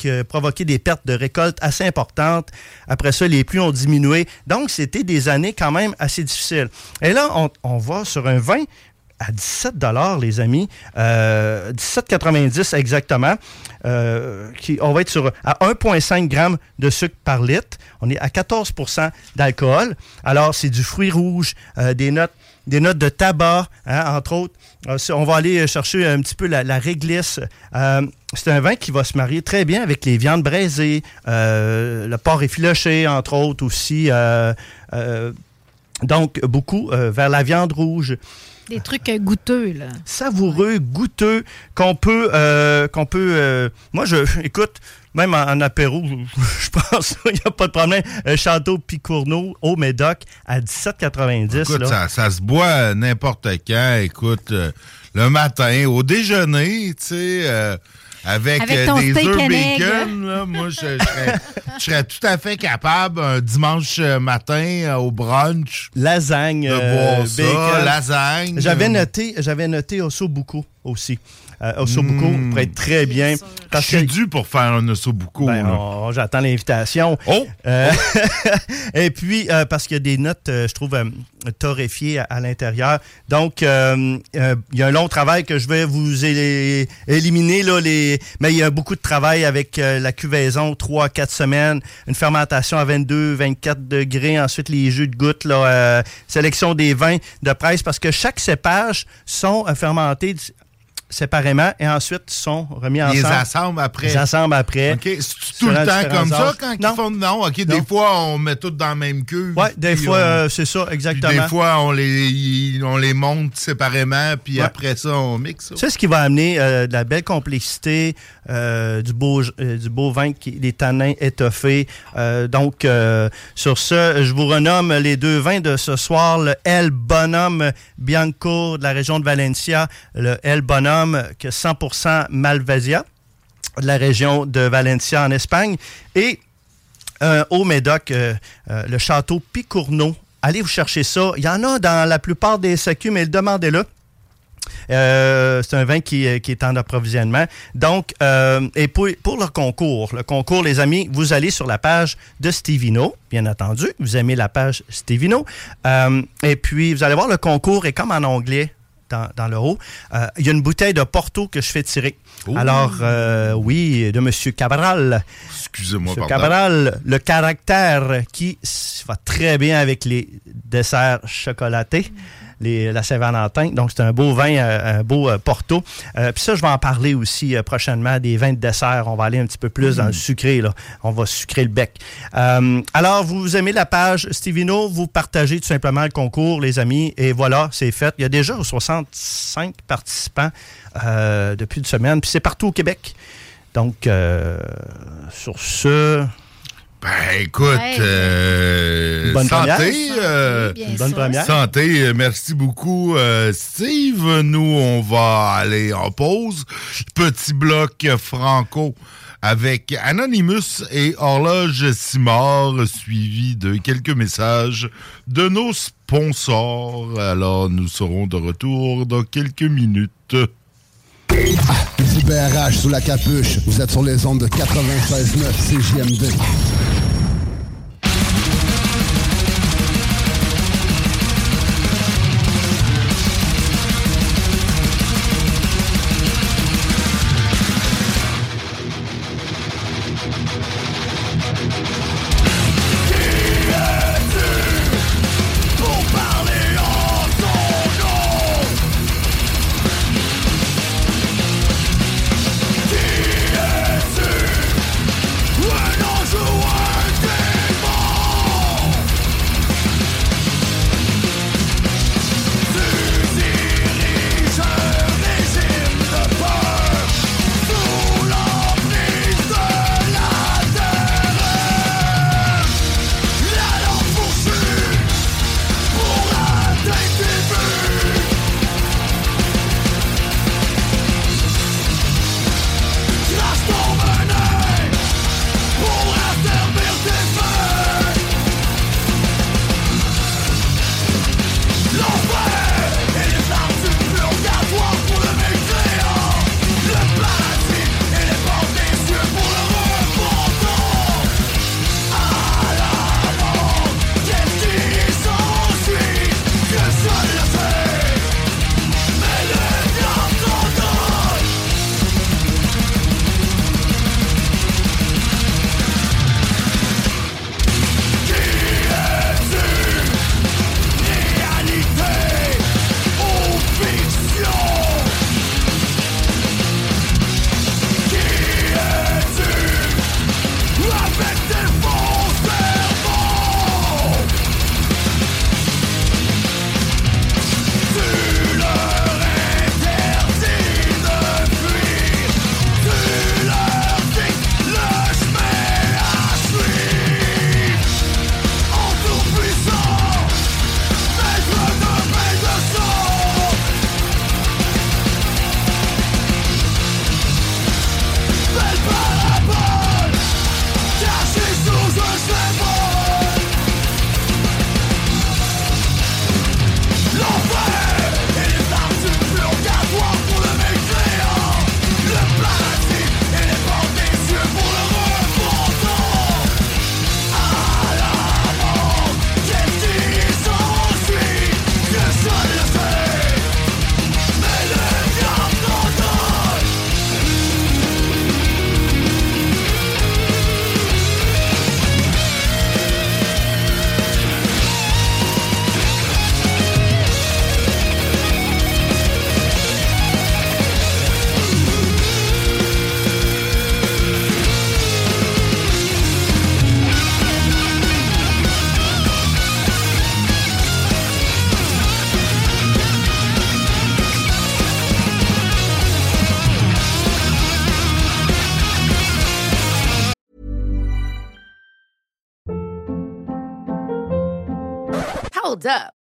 des pertes de récolte assez importantes. Après ça, les pluies ont diminué. Donc, c'était des années quand même assez difficiles. Et là, on, on va sur un vin à 17 les amis. Euh, 17,90 exactement. Euh, qui, on va être sur à 1,5 g de sucre par litre. On est à 14% d'alcool. Alors, c'est du fruit rouge, euh, des notes des notes de tabac, hein, entre autres. Euh, on va aller chercher un petit peu la, la réglisse. Euh, c'est un vin qui va se marier très bien avec les viandes braisées, euh, le porc effiloché, entre autres aussi. euh, donc, beaucoup vers la viande rouge
Des trucs goûteux, là.
savoureux, goûteux, qu'on peut, qu'on peut. moi, je, écoute, même en, en apéro, je pense qu'il n'y a pas de problème. Un château Picourneau au Médoc à 17,90.
Écoute,
là.
ça, ça se boit n'importe quand. Écoute, euh, le matin, au déjeuner, tu sais, euh, avec, euh, des œufs bacon, là, moi, je, je serais, je serais tout à fait capable, un dimanche euh, matin euh, au brunch,
Lasagne,
de
euh,
boire ça,
bacon.
lasagne.
J'avais noté, j'avais noté ossobuco aussi. Euh, ossobuco
Mm.
pourrait être très bien.
Je suis
que
dû pour faire un ossobuco.
Ben, on- J'attends l'invitation.
Oh!
Euh, et puis, euh, parce qu'il y a des notes, euh, je trouve, euh, torréfiées à, à l'intérieur. Donc, euh, euh, il y a un long travail que je vais vous éliminer. Là, les... Mais il y a beaucoup de travail avec euh, la cuvaison, 3-4 semaines, une fermentation à 22-24 degrés, ensuite les jus de gouttes, là, euh, sélection des vins de presse, parce que chaque cépage sont fermentés séparément et ensuite sont remis ensemble.
Les assemble après.
Les assemble après.
OK, c'est tout le temps comme ça quand
Non.
ils font? Non, OK, des fois, on met tout dans la même queue.
Oui, des fois,
on-
euh, c'est ça,
puis
exactement.
Des fois, on les, on les monte séparément, puis
Ouais.
après ça, on mixe.
C'est ce qui va amener euh, de la belle complexité, euh, du, beau, euh, du beau vin, qui, des tanins étoffés. Euh, donc, euh, sur ce, je vous renomme les deux vins de ce soir. Le El Bonhomme Bianco de la région de Valencia. Le El Bonhomme que 100% Malvasia de la région de Valencia en Espagne. Et euh, au Médoc, euh, euh, le château Picourneau. Allez vous chercher ça. Il y en a dans la plupart des SAQ, mais demandez-le. Euh, c'est un vin qui, est en approvisionnement. Donc, et pour, pour le concours, le concours, les amis, vous allez sur la page de Stevino, bien entendu. Vous aimez la page Stevino. Et puis, vous allez voir, le concours est comme en anglais. Dans, dans le haut. Euh, il y a une bouteille de Porto que je fais tirer. Alors, euh, oui, de M. Cabral.
Excusez-moi,
M.
pardon.
Cabral, le caractère qui va très bien avec les desserts chocolatés, les, la Saint-Valentin. Donc, c'est un beau vin, euh, un beau euh, Porto. Euh, Puis ça, je vais en parler aussi euh, prochainement des vins de dessert. On va aller un petit peu plus dans le sucré. Là. On va sucrer le bec. Euh, alors, vous aimez la page Stevino, vous partagez tout simplement le concours, les amis. Et voilà, c'est fait. Il y a déjà 65 participants depuis une semaine. Puis c'est partout au Québec. Donc, sur ce...
Ben, écoute,
Ouais.
euh,
Bonne
santé.
première.
euh,
Bonne première.
Santé, merci beaucoup, euh, Steve. Nous, on va aller en pause. Petit bloc franco avec Anonymous et Horloge Simard, suivi de quelques messages de nos sponsors. Alors, nous serons de retour dans quelques minutes.
Du BRH sous la capuche. Vous êtes sur les ondes de 96.9 CJMD.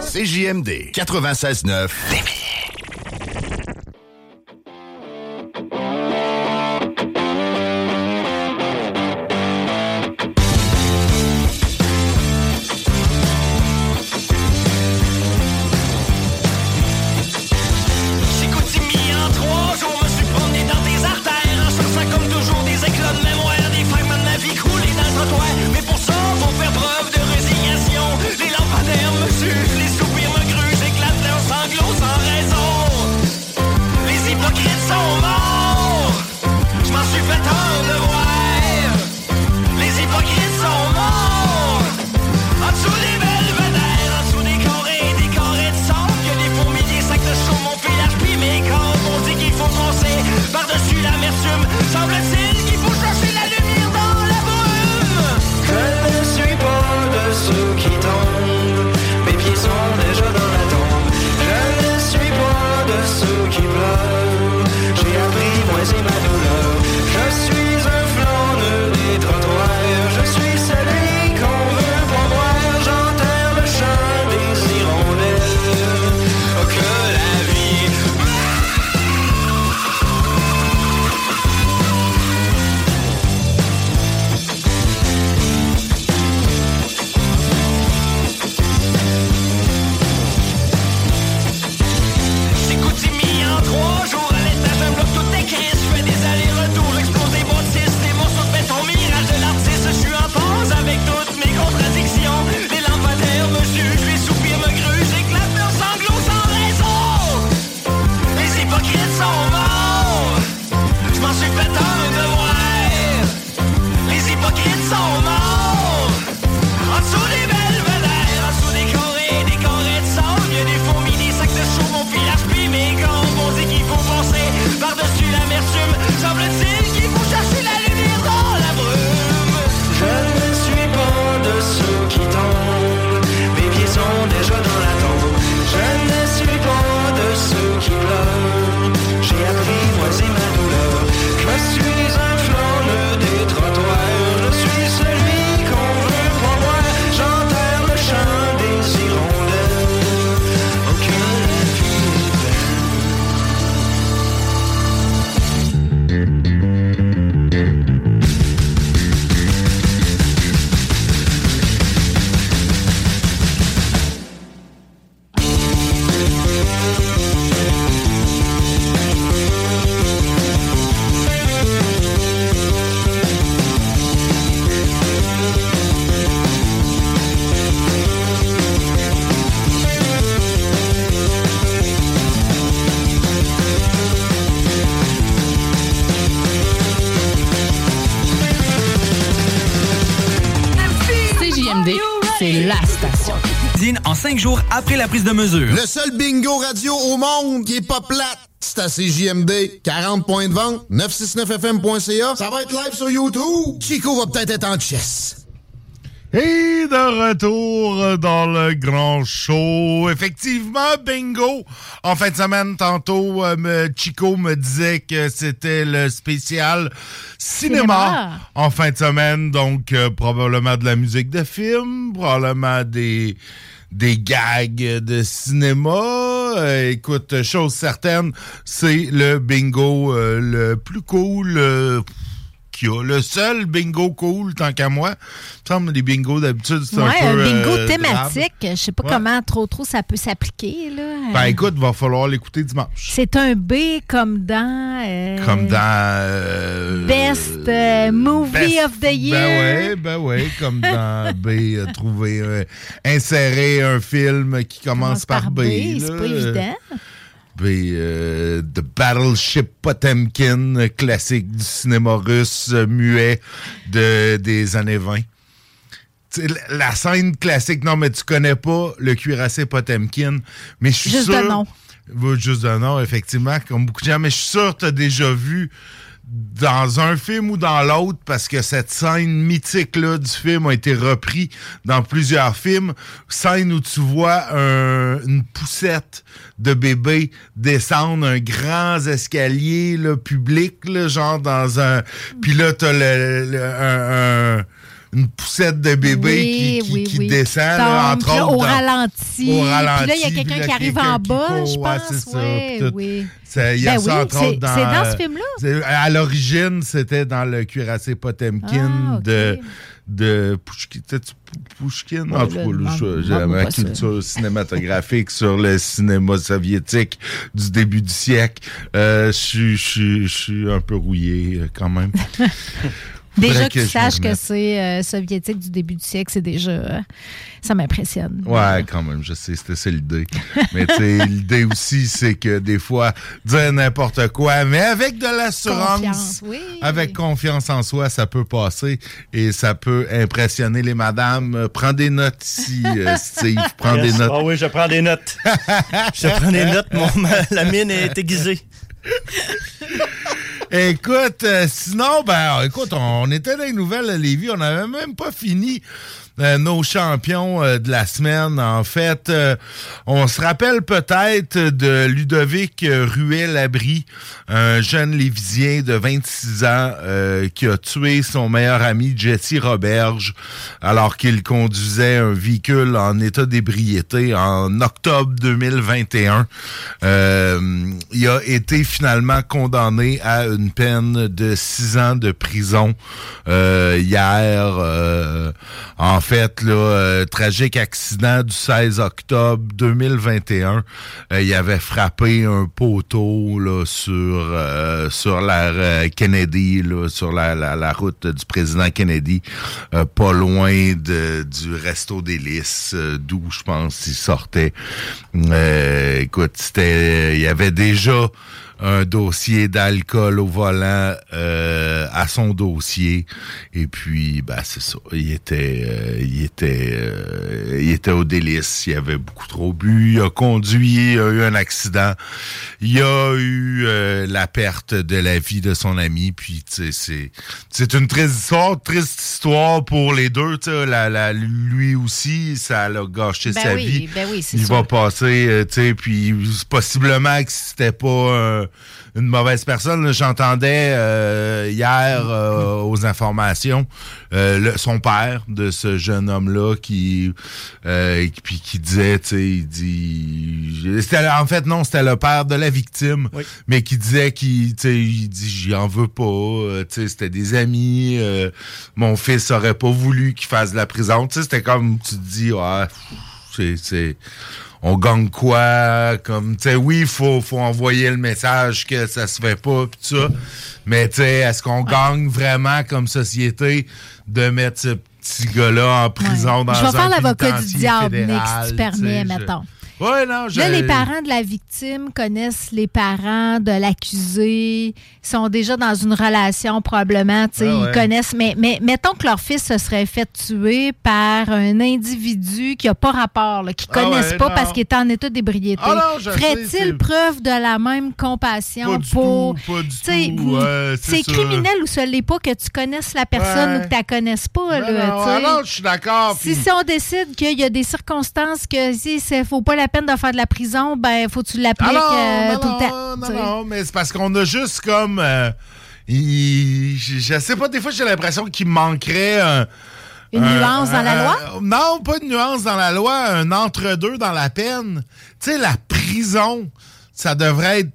CJMD 96.9.
après la prise de mesure.
Le seul bingo radio au monde qui est pas plate. C'est à CJMD. 40 points de vente. 969fm.ca. Ça va être live sur YouTube. Chico va peut-être être en chess.
Et de retour dans le grand show. Effectivement, bingo. En fin de semaine, tantôt, euh, me- Chico me disait que c'était le spécial cinéma.
Cinéma.
En fin de semaine, donc euh, probablement de la musique de film, probablement des des gags de cinéma. Euh, écoute, chose certaine, c'est le bingo euh, le plus cool euh, qu'il y a. Le seul bingo cool, tant qu'à moi. Il me semble les bingos d'habitude, c'est
Ouais,
un
un
peu...
bingo
euh,
thématique. Je sais pas
Ouais.
comment trop trop ça peut s'appliquer. là.
Ben
Euh,
écoute, va falloir l'écouter dimanche.
C'est un B comme dans. euh,
Comme dans... euh,
Best euh, Movie
Best-
of the Year.
Ben ouais, ben ouais, comme dans B, euh, trouver, euh, insérer un film qui commence, par, B.
c'est
là.
pas évident.
B, euh, The Battleship Potemkin, classique du cinéma russe euh, muet de, des années 20. Tu sais, la, scène classique, non, mais tu connais pas le cuirassé Potemkin, mais je suis
Juste
sûr...
de nom.
Juste de nom, effectivement, comme beaucoup de gens, mais je suis sûr que tu as déjà vu dans un film ou dans l'autre, parce que cette scène mythique-là du film a été reprise dans plusieurs films. Scène où tu vois un- une poussette de bébé descendre un grand escalier là, public, là, genre dans un... Puis là, t'as le, le- un- une poussette de bébé
Oui,
qui, qui-
oui,
qui
oui.
descend, là, entre
là,
autres.
au
dans-
ralenti.
Au ralenti.
Puis là, il y a quelqu'un qui arrive en
qui
bas, je pense.
c'est
Ouais,
tout.
oui.
Ça, Il y a
Ben
ça,
oui,
entre
c'est-
autres, dans...
c'est dans ce film-là?
c'est- À l'origine, c'était dans le cuirassé Potemkin
Ah,
de... De Pouchkin? En tout cas, ma culture cinématographique sur le cinéma soviétique du début du siècle. Euh, suis- je suis un peu rouillé euh, quand même.
Déjà
me
saches que c'est euh, soviétique du début du siècle, c'est déjà. euh, ça m'impressionne.
Ouais, quand même, je sais, c'était ça l'idée. Mais tu sais, l'idée aussi, c'est que des fois, dire n'importe quoi, mais avec de l'assurance,
Confiance, oui.
avec confiance en soi, ça peut passer et ça peut impressionner les madames. Euh, Prends des notes ici, euh, Steve, prends
Yes.
des notes.
Ah oui, je prends des notes. je prends des notes, mon, ma- la mine est aiguisée.
Écoute, euh, sinon, ben, écoute, on était dans les nouvelles à Lévis, on n'avait même pas fini nos champions euh, de la semaine. En fait, euh, on se rappelle peut-être de Ludovic euh, Ruel-Labrie, un jeune Lévisien de 26 ans euh, qui a tué son meilleur ami Jesse Roberge alors qu'il conduisait un véhicule en état d'ébriété en octobre 2021. Euh, il a été finalement condamné à une peine de six ans de prison euh, hier. euh, en fait, là, euh, tragique accident du 16 octobre 2021. Euh, il avait frappé un poteau là, sur euh, sur la euh, Kennedy, là, sur la, la, la route du président Kennedy, euh, pas loin de, du resto délices, euh, d'où je pense il sortait. Écoute, c'était, il y avait déjà un dossier d'alcool au volant euh, à son dossier. Et puis bah c'est ça. Il était euh, il était euh, il était au délice. Il avait beaucoup trop bu. Il a conduit il a eu un accident. Il a eu euh, la perte de la vie de son ami. Puis tu sais c'est c'est une triste histoire triste histoire pour les deux tu sais. La, la lui aussi ça l'a gâché
Ben
sa
oui,
vie.
ben oui, c'est
il
sûr.
va passer, tu sais, puis possiblement que c'était pas euh, une mauvaise personne. J'entendais euh, hier euh, aux informations euh, le- son père de ce jeune homme-là qui, euh, qui- puis qui disait, tu sais, il dit, c'était en fait non, c'était le père de la victime, mais qui disait qu'il, tu sais, il dit, j'y en veux pas, euh, tu sais, c'était des amis, euh, mon fils aurait pas voulu qu'il fasse de la prison, tu sais, c'était comme tu te dis, ouais, c'est, on gagne quoi, comme, tu sais, oui, faut, faut envoyer le message que ça se fait pas, pis tout ça, mais tu sais, est-ce qu'on gagne vraiment comme société de mettre ce petit gars-là en prison dans
Je vais
un
faire l'avocat du diable, Nick,
fédéral,
si tu permets,
je-
mettons.
Ouais, non,
Là, les parents de la victime connaissent les parents de l'accusé, sont déjà dans une relation probablement,
Ah ouais.
ils connaissent. Mais, mais mettons que leur fils se serait fait tuer par un individu qui n'a pas rapport, là, qui ne
Ah
connaissent
ouais,
pas
non.
parce qu'il est en état d'ébriété.
Ah
Ferait-il preuve de la même compassion
Pas
pour.
ouais, c'est
criminel ou ça l'est pas que tu connaisses la personne ou que tu la connaisses pas. Là,
non, ah non, je suis d'accord.
Si, si on décide qu'il y a des circonstances que si ne vaut pas la peine de faire de la prison, ben faut que tu l'appliques
Ah
euh,
non,
tout le temps.
Non,
tu sais.
non, mais c'est parce qu'on a juste comme. euh, il- je, sais pas, des fois, j'ai l'impression qu'il manquerait un.
Une
un-
nuance dans la
un-
loi?
Non, pas une nuance dans la loi, un entre-deux dans la peine. Tu sais, la prison, ça devrait être.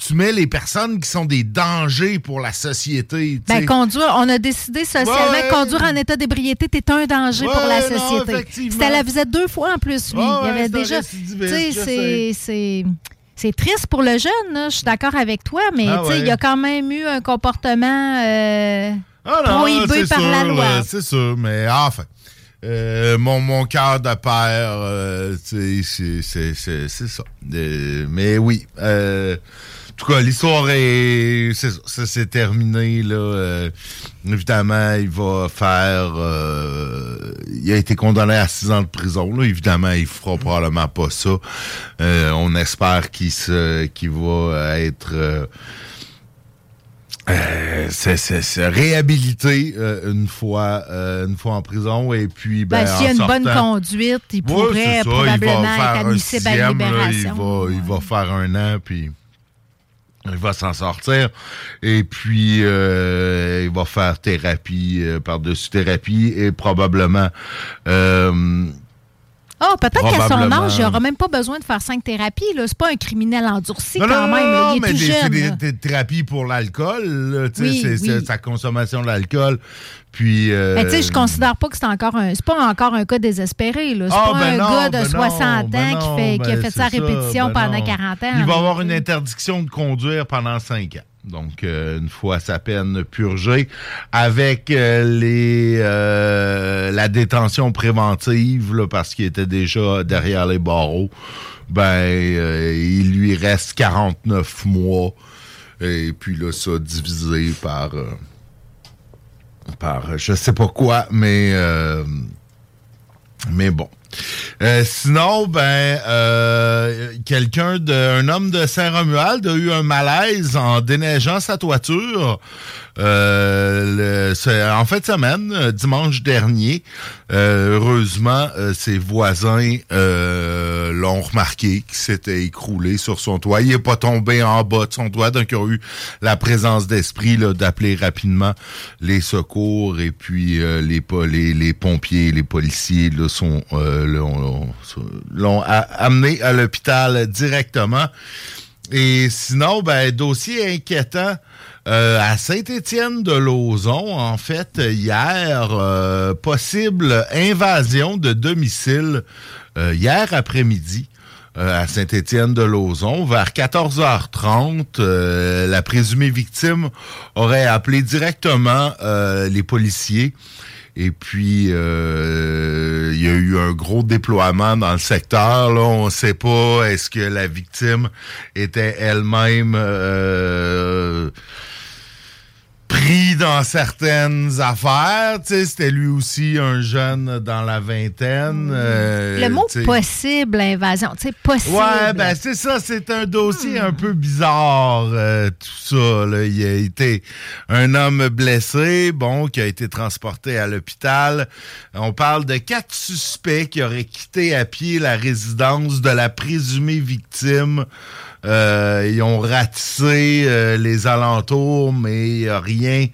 Tu, mets les personnes qui sont des dangers pour la société. tu
Ben, conduire, on a décidé socialement
Ouais,
que conduire en état d'ébriété, t'es un danger pour la société. C'était la visite deux fois en plus, lui. Il y avait déjà. c'est- c'est. Triste pour le jeune, là. je suis d'accord avec toi, mais
Ah ouais.
il y a quand même eu un comportement euh,
Ah non,
prohibé par la loi.
C'est sûr, mais enfin. Euh, mon, mon cœur de père, euh, c'est- ça. Euh, mais oui. euh, en tout cas, l'histoire est. Ça, ça s'est terminé. Là, euh, évidemment, il va faire. il a été condamné à six ans de prison. Là, évidemment, il fera probablement pas ça. On espère qu'il se qu'il va être. Euh, c'est réhabilité euh, une fois euh, une fois en prison et puis ben,
Ben, s'il y a une bonne conduite, il pourrait
ça, il va
probablement
faire
être
un
admissible à la
là,
libération.
il, va, il va faire un an puis il va s'en sortir. Et puis euh, il va faire thérapie euh, par-dessus thérapie et probablement euh,
Ah, peut-être qu'à son âge, il n'aura même pas besoin de faire cinq thérapies. là. C'est pas un criminel endurci
Non,
quand
non,
même.
non,
Il est
mais
tout
des, c'est
jeune.
des,
là.
des thérapies pour l'alcool, là, tu sais,
Oui, oui.
sa consommation d'alcool. Puis. euh,
Mais tu sais, je considère pas que c'est encore un, c'est pas encore un cas désespéré. là. C'est
Ah,
pas
ben
un
non,
gars de
ben non,
60
ben
ans
non,
qui, fait, qui a
ben
fait sa répétition
ben
pendant
non.
40 ans.
Il va avoir une interdiction de conduire pendant 5 ans. Donc, euh, une fois sa peine purgée, avec euh, les euh, la détention préventive, parce qu'il était déjà derrière les barreaux, ben, il lui reste 49 mois. Et puis là, ça divisé par... par je sais pas quoi, mais... mais bon. Euh, sinon, ben, euh, quelqu'un un homme de Saint-Romuald a eu un malaise en déneigeant sa toiture. Euh, en fin de semaine, euh, dimanche dernier, euh, heureusement, euh, ses voisins l'ont remarqué qu'il s'était écroulé sur son toit. Il n'est pas tombé en bas de son toit, donc il a eu la présence d'esprit d'appeler rapidement les secours et puis les, les, les pompiers, les policiers là, sont l'ont- amené à l'hôpital directement. Et sinon, ben, dossier inquiétant. euh, à Saint-Étienne de Lauzon, en fait, hier, euh, possible invasion de domicile euh, hier après-midi à Saint-Étienne de Lauzon. Vers 14h30, euh, la présumée victime aurait appelé directement les policiers. Et puis, euh, il y a eu un gros déploiement dans le secteur. Là, on ne sait pas est-ce que la victime était elle-même euh, pris dans certaines affaires. Tu sais, c'était lui aussi un jeune dans la vingtaine. euh,
Le mot possible invasion, tu sais, possible.
Ouais, ben c'est ça, c'est un dossier un peu bizarre, euh, tout ça. Là. Il a été un homme blessé, bon, qui a été transporté à l'hôpital. On parle de quatre suspects qui auraient quitté à pied la résidence de la présumée victime. Euh, ils ont ratissé euh, les alentours, mais il n'y a rien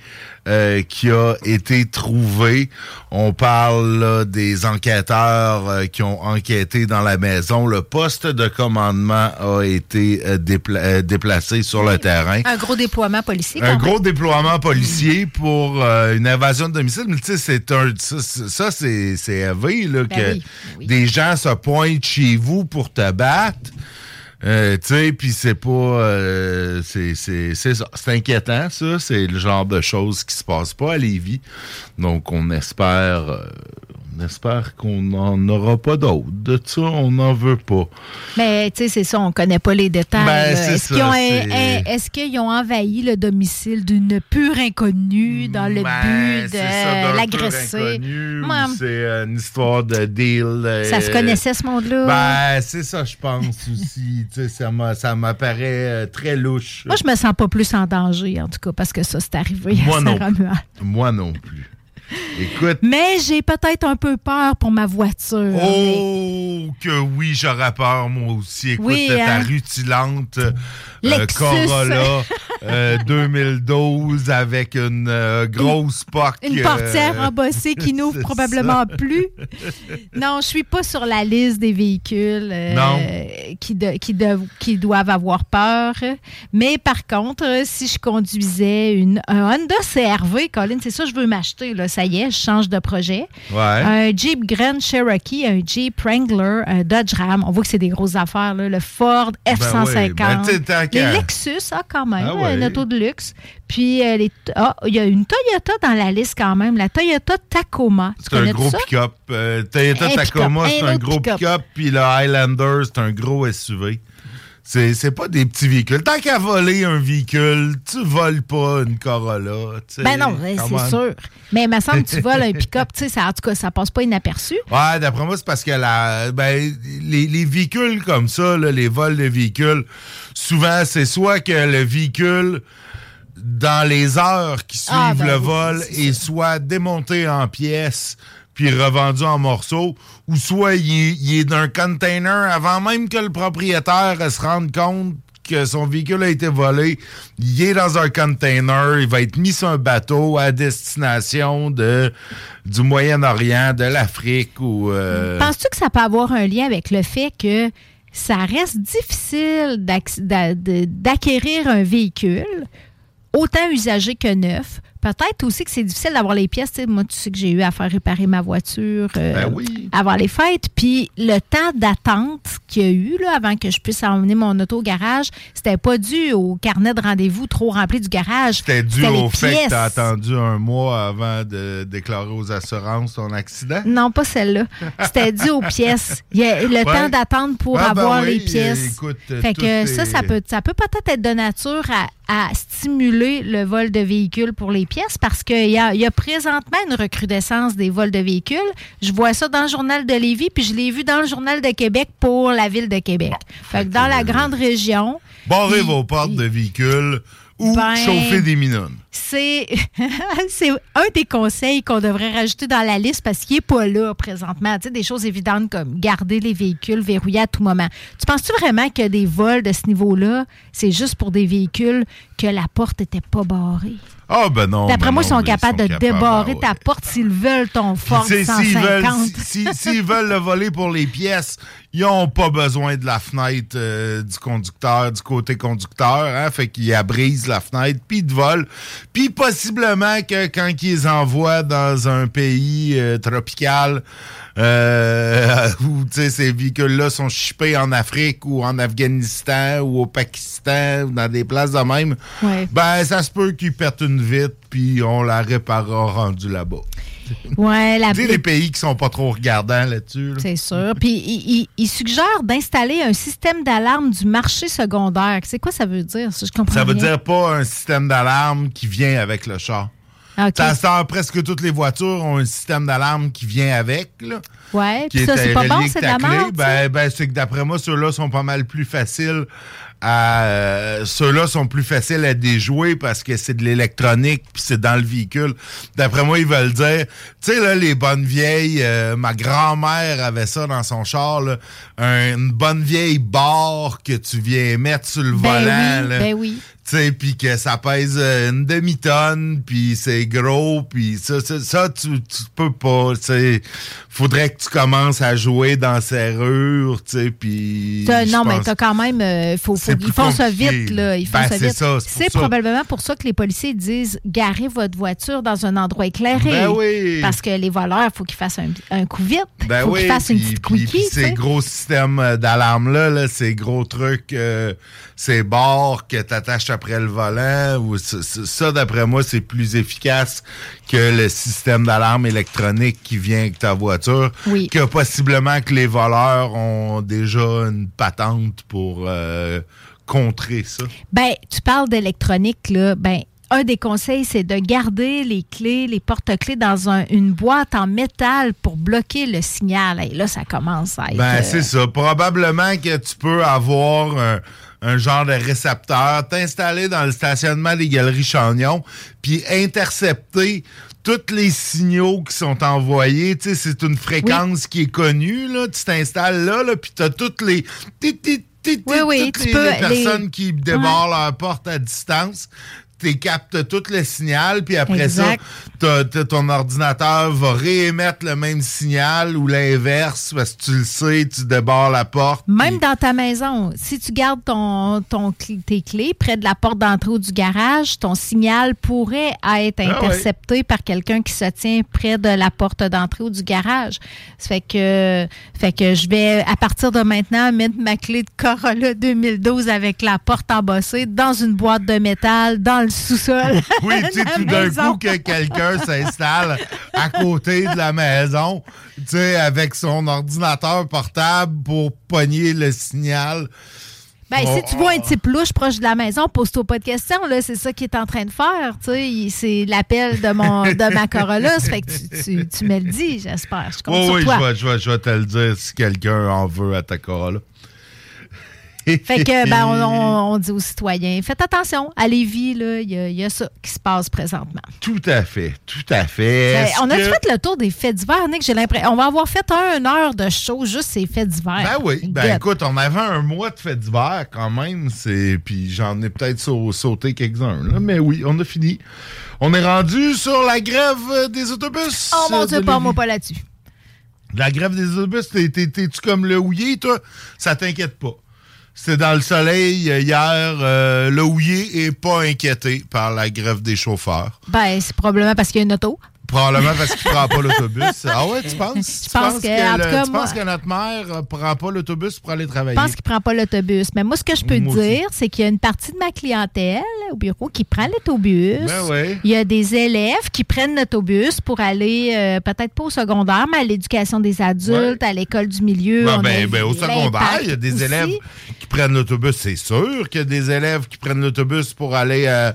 euh, qui a été trouvé. On parle là, des enquêteurs qui ont enquêté dans la maison. Le poste de commandement a été dépla- déplacé sur le terrain.
Un gros déploiement policier.
Un gros déploiement policier pour une invasion de domicile. Mais tu sais, c'est un. Ça, c'est- élevé, là,
Ben
que
oui, oui.
des gens se pointent chez vous pour te battre. Euh, tu sais, puis c'est pas... euh, c'est ça. C'est inquiétant, ça. C'est le genre de choses qui se passent pas à Lévis. Donc, on espère... euh, espère qu'on n'en aura pas d'autres. De ça, on n'en veut pas.
Mais tu sais, c'est ça, on connaît pas les détails.
Ben,
Est-ce qu'ils ont, qu'ils ont envahi le domicile d'une pure inconnue dans le
Ben,
but de l'agresser? Ouais.
C'est euh, une histoire de deal. euh,
Ça se connaissait, ce monde-là?
Ben, c'est ça, je pense aussi. Ça m'a- ça m'apparaît euh, très louche.
Moi, je me sens pas plus en danger, en tout cas, parce que ça, c'est arrivé
Moi
à
non. Moi non plus. Écoute.
Mais j'ai peut-être un peu peur pour ma voiture.
Oh, que oui, j'aurais peur, moi aussi. Écoute,
Oui,
ta
hein?
rutilante euh. Corolla euh, 2012 avec une euh, grosse POC.
Une
euh,
portière embossée qui n'ouvre probablement
ça.
plus. Non, je suis pas sur la liste des véhicules euh, qui, de- qui, de- qui doivent avoir peur. Mais par contre, euh, si je conduisais une, un Honda CRV, Colin, c'est ça que je veux m'acheter. là. Ça y est, je change de projet.
Ouais.
Un Jeep Grand Cherokee, un Jeep Wrangler, un Dodge Ram. On voit que c'est des grosses affaires. là. Le Ford F-150.
oui, ben, tu sais, tant
les
qu'à-
Lexus, ah, quand même,
Ah ouais.
une auto de luxe. Puis, euh, les- ah, il y a une Toyota dans la liste quand même, la Toyota Tacoma.
C'est un gros
ça?
pick-up. Euh, Toyota
Un
Tacoma, c'est
un
un gros
pick-up.
Puis le Highlander, c'est un gros SUV. C'est c'est pas des petits véhicules. Tant qu'à voler un véhicule, tu voles pas une Corolla.
Ben non, c'est sûr. Mais il me semble que tu voles un pick-up, tu sais, ça- en tout cas, ça passe pas inaperçu.
Ouais, d'après moi, c'est parce que la, ben, les, les véhicules comme ça, là, les vols de véhicules, souvent, c'est soit que le véhicule, dans les heures qui suivent
Ah, ben
le
oui,
vol, est soit démonté en pièces puis revendu en morceaux, ou soit il est, d'un container avant même que le propriétaire se rende compte que son véhicule a été volé, il est dans un container, il va être mis sur un bateau à destination de du Moyen-Orient, de l'Afrique ou euh,
Penses-tu que ça peut avoir un lien avec le fait que ça reste difficile d'acquérir un véhicule, autant usagé que neuf? Peut-être aussi que c'est difficile d'avoir les pièces. Tu moi, tu sais que j'ai eu à faire réparer ma voiture euh,
Ben oui.
avant les fêtes. Puis le temps d'attente qu'il y a eu là, avant que je puisse emmener mon auto au garage, c'était pas dû au carnet de rendez-vous trop rempli du garage.
C'était dû au fait que
pièces.
t'as attendu un mois avant de déclarer aux assurances ton accident?
Non, pas celle-là. C'était dû aux pièces. Il y a le
Ouais.
temps d'attendre pour
Ah, ben
avoir
oui,
les pièces.
écoute,
fait que ça, ça peut, ça peut peut-être être de nature à, à stimuler le vol de véhicules pour les parce qu'il y a, y a présentement une recrudescence des vols de véhicules. Je vois ça dans le journal de Lévis, puis je l'ai vu dans le journal de Québec pour la ville de Québec. Fait que dans la grande région,
Barrez vos portes de véhicules ou
Ben-
chauffez des minounes.
c'est c'est un des conseils qu'on devrait rajouter dans la liste parce qu'il n'est pas là présentement. Tu sais, des choses évidentes comme garder les véhicules verrouillés à tout moment. Tu penses-tu vraiment que des vols de ce niveau-là, c'est juste pour des véhicules que la porte n'était pas barrée?
Ah, ben non.
D'après
ben
moi, ils sont capables de
capables,
débarrer
ah ouais.
ta porte s'ils veulent ton Ford
Tu sais, S'ils veulent,
150.
si- si- s'ils veulent le voler pour les pièces, ils n'ont pas besoin de la fenêtre euh, du conducteur, du côté conducteur. Hein, fait qu'ils abrisent la fenêtre, puis ils te volent. Puis possiblement que quand ils les envoient dans un pays euh, tropical, euh, où tu sais, ces véhicules-là sont shippés en Afrique ou en Afghanistan ou au Pakistan ou dans des places de même,
Ouais.
ben ça se peut qu'ils perdent une vitre, puis on la réparera rendue là-bas.
Ouais, la
Tu sais, les pays qui sont pas trop regardants là-dessus. là.
C'est sûr. Puis il, il- il suggère d'installer un système d'alarme du marché secondaire. C'est quoi ça veut dire? ça? Je comprends
Ça veut
rien.
dire pas un système d'alarme qui vient avec le char.
OK.
Ça sort presque toutes les voitures ont un système d'alarme qui vient avec. Là,
Ouais,
qui
puis ça,
est
c'est pas bon, c'est de la merde.
Ben, ben, c'est que d'après moi, ceux-là sont pas mal plus faciles à. euh, ceux-là sont plus faciles à déjouer parce que c'est de l'électronique puis c'est dans le véhicule. D'après moi, ils veulent dire. Tu sais, là, les bonnes vieilles. euh, ma grand-mère avait ça dans son char, là, un- une bonne vieille barre que tu viens mettre sur le
Ben
volant.
oui,
là.
ben oui.
Puis que ça pèse euh, une demi-tonne, puis c'est gros, puis ça, ça, ça, tu, tu peux pas, tu sais. Faudrait que tu commences à jouer dans serrure, tu sais, puis...
Non, mais t'as quand même. euh, faut, faut ils font ça vite, là. Ils font
Ben,
ça vite.
c'est
probablement pour ça que les policiers disent garez votre voiture dans un endroit éclairé.
Ben oui.
Parce que les voleurs, il faut qu'ils fassent un, un coup vite. Il
Ben
faut
oui,
qu'ils fassent une petite quickie.
ces gros systèmes euh, d'alarme-là, là, ces gros trucs, euh, ces barres que tu attaches après le volant, ou ça, d'après moi, c'est plus efficace que le système d'alarme électronique qui vient avec ta voiture.
Oui.
Que possiblement que les voleurs ont déjà une patente pour euh, contrer ça.
Ben, tu parles d'électronique, là. Ben, un des conseils, c'est de garder les clés, les porte-clés dans un- une boîte en métal pour bloquer le signal. Et là, ça commence à être.
Ben,
euh,
c'est ça. Probablement que tu peux avoir un, un genre de récepteur, t'installer dans le stationnement des Galeries Chagnon, puis intercepter tous les signaux qui sont envoyés. Tu sais, c'est une fréquence qui est connue, là. Tu t'installes là, là, puis t'as toutes les...
Oui, oui,
toutes
tu
les,
peux-
les personnes
les-
qui débarrent leur porte à distance. Tu captes tout le signal, puis après
Exact.
ça, ton ordinateur va réémettre le même signal ou l'inverse, parce que tu le sais, tu débarres la porte.
Même dans ta maison, si tu gardes ton, tes clés près de la porte d'entrée ou du garage, ton signal pourrait être
Ah ouais.
intercepté par quelqu'un qui se tient près de la porte d'entrée ou du garage. Ça fait que, fait que je vais, à partir de maintenant, mettre ma clé de Corolla 2012 avec la porte embossée dans une boîte de métal dans le sous-sol.
Oui, tu sais, tout d'un coup, que quelqu'un s'installe à côté de la maison, tu sais, avec son ordinateur portable pour pogner le signal.
Ben,
Oh,
si tu vois un type louche proche de la maison, pose-toi pas de questions. Là, c'est ça qu'il est en train de faire. Tu sais, c'est l'appel de mon de ma Corolla. Fait que tu, tu- tu me le dis, j'espère. Je compte
Oui,
sur
oui,
toi.
je vais, je, vais, je vais te le dire si quelqu'un en veut à ta Corolla.
Fait que, ben, on, dit aux citoyens, faites attention. À Lévis, là, il y, a- il y a ça qui se passe présentement.
Tout à fait, tout à fait.
Ben, on a
que-
fait le tour des faits divers, Nick. J'ai l'impression. On va avoir fait un, une heure de show juste ces faits divers.
Ben oui, ben
Get.
écoute, on avait un mois de fait d'hiver quand même, puis j'en ai peut-être sau- sauté quelques-uns, là, mais oui, on a fini. On est rendu sur la grève des autobus.
Oh mon
euh,
Dieu, pas moi pas là-dessus.
La grève des autobus, t'es- t'es- t'es-tu comme le houillé, toi? Ça t'inquiète pas. C'était dans le soleil euh, hier. euh, le houillé est pas inquiété par la grève des chauffeurs.
Ben, c'est probablement parce qu'il y a une auto.
Probablement parce qu'il prend pas l'autobus. Ah ouais, tu penses?
Je
Tu
pense que, en
le-
tout cas,
tu
moi-
penses que notre mère euh, prend pas l'autobus pour aller
Je
travailler?
pense qu'il prend pas l'autobus. Mais moi, ce que je peux
Moi
dire, c'est qu'il y a une partie de ma clientèle au bureau qui prend l'autobus.
Ben.
Il y a des élèves qui prennent l'autobus pour aller, euh, peut-être pas au secondaire, mais à l'éducation des adultes, à l'école du milieu.
Ben,
On
ben, ben, au secondaire, il y a des
aussi.
élèves qui prennent l'autobus, c'est sûr qu'il y a des élèves qui prennent l'autobus pour aller, euh,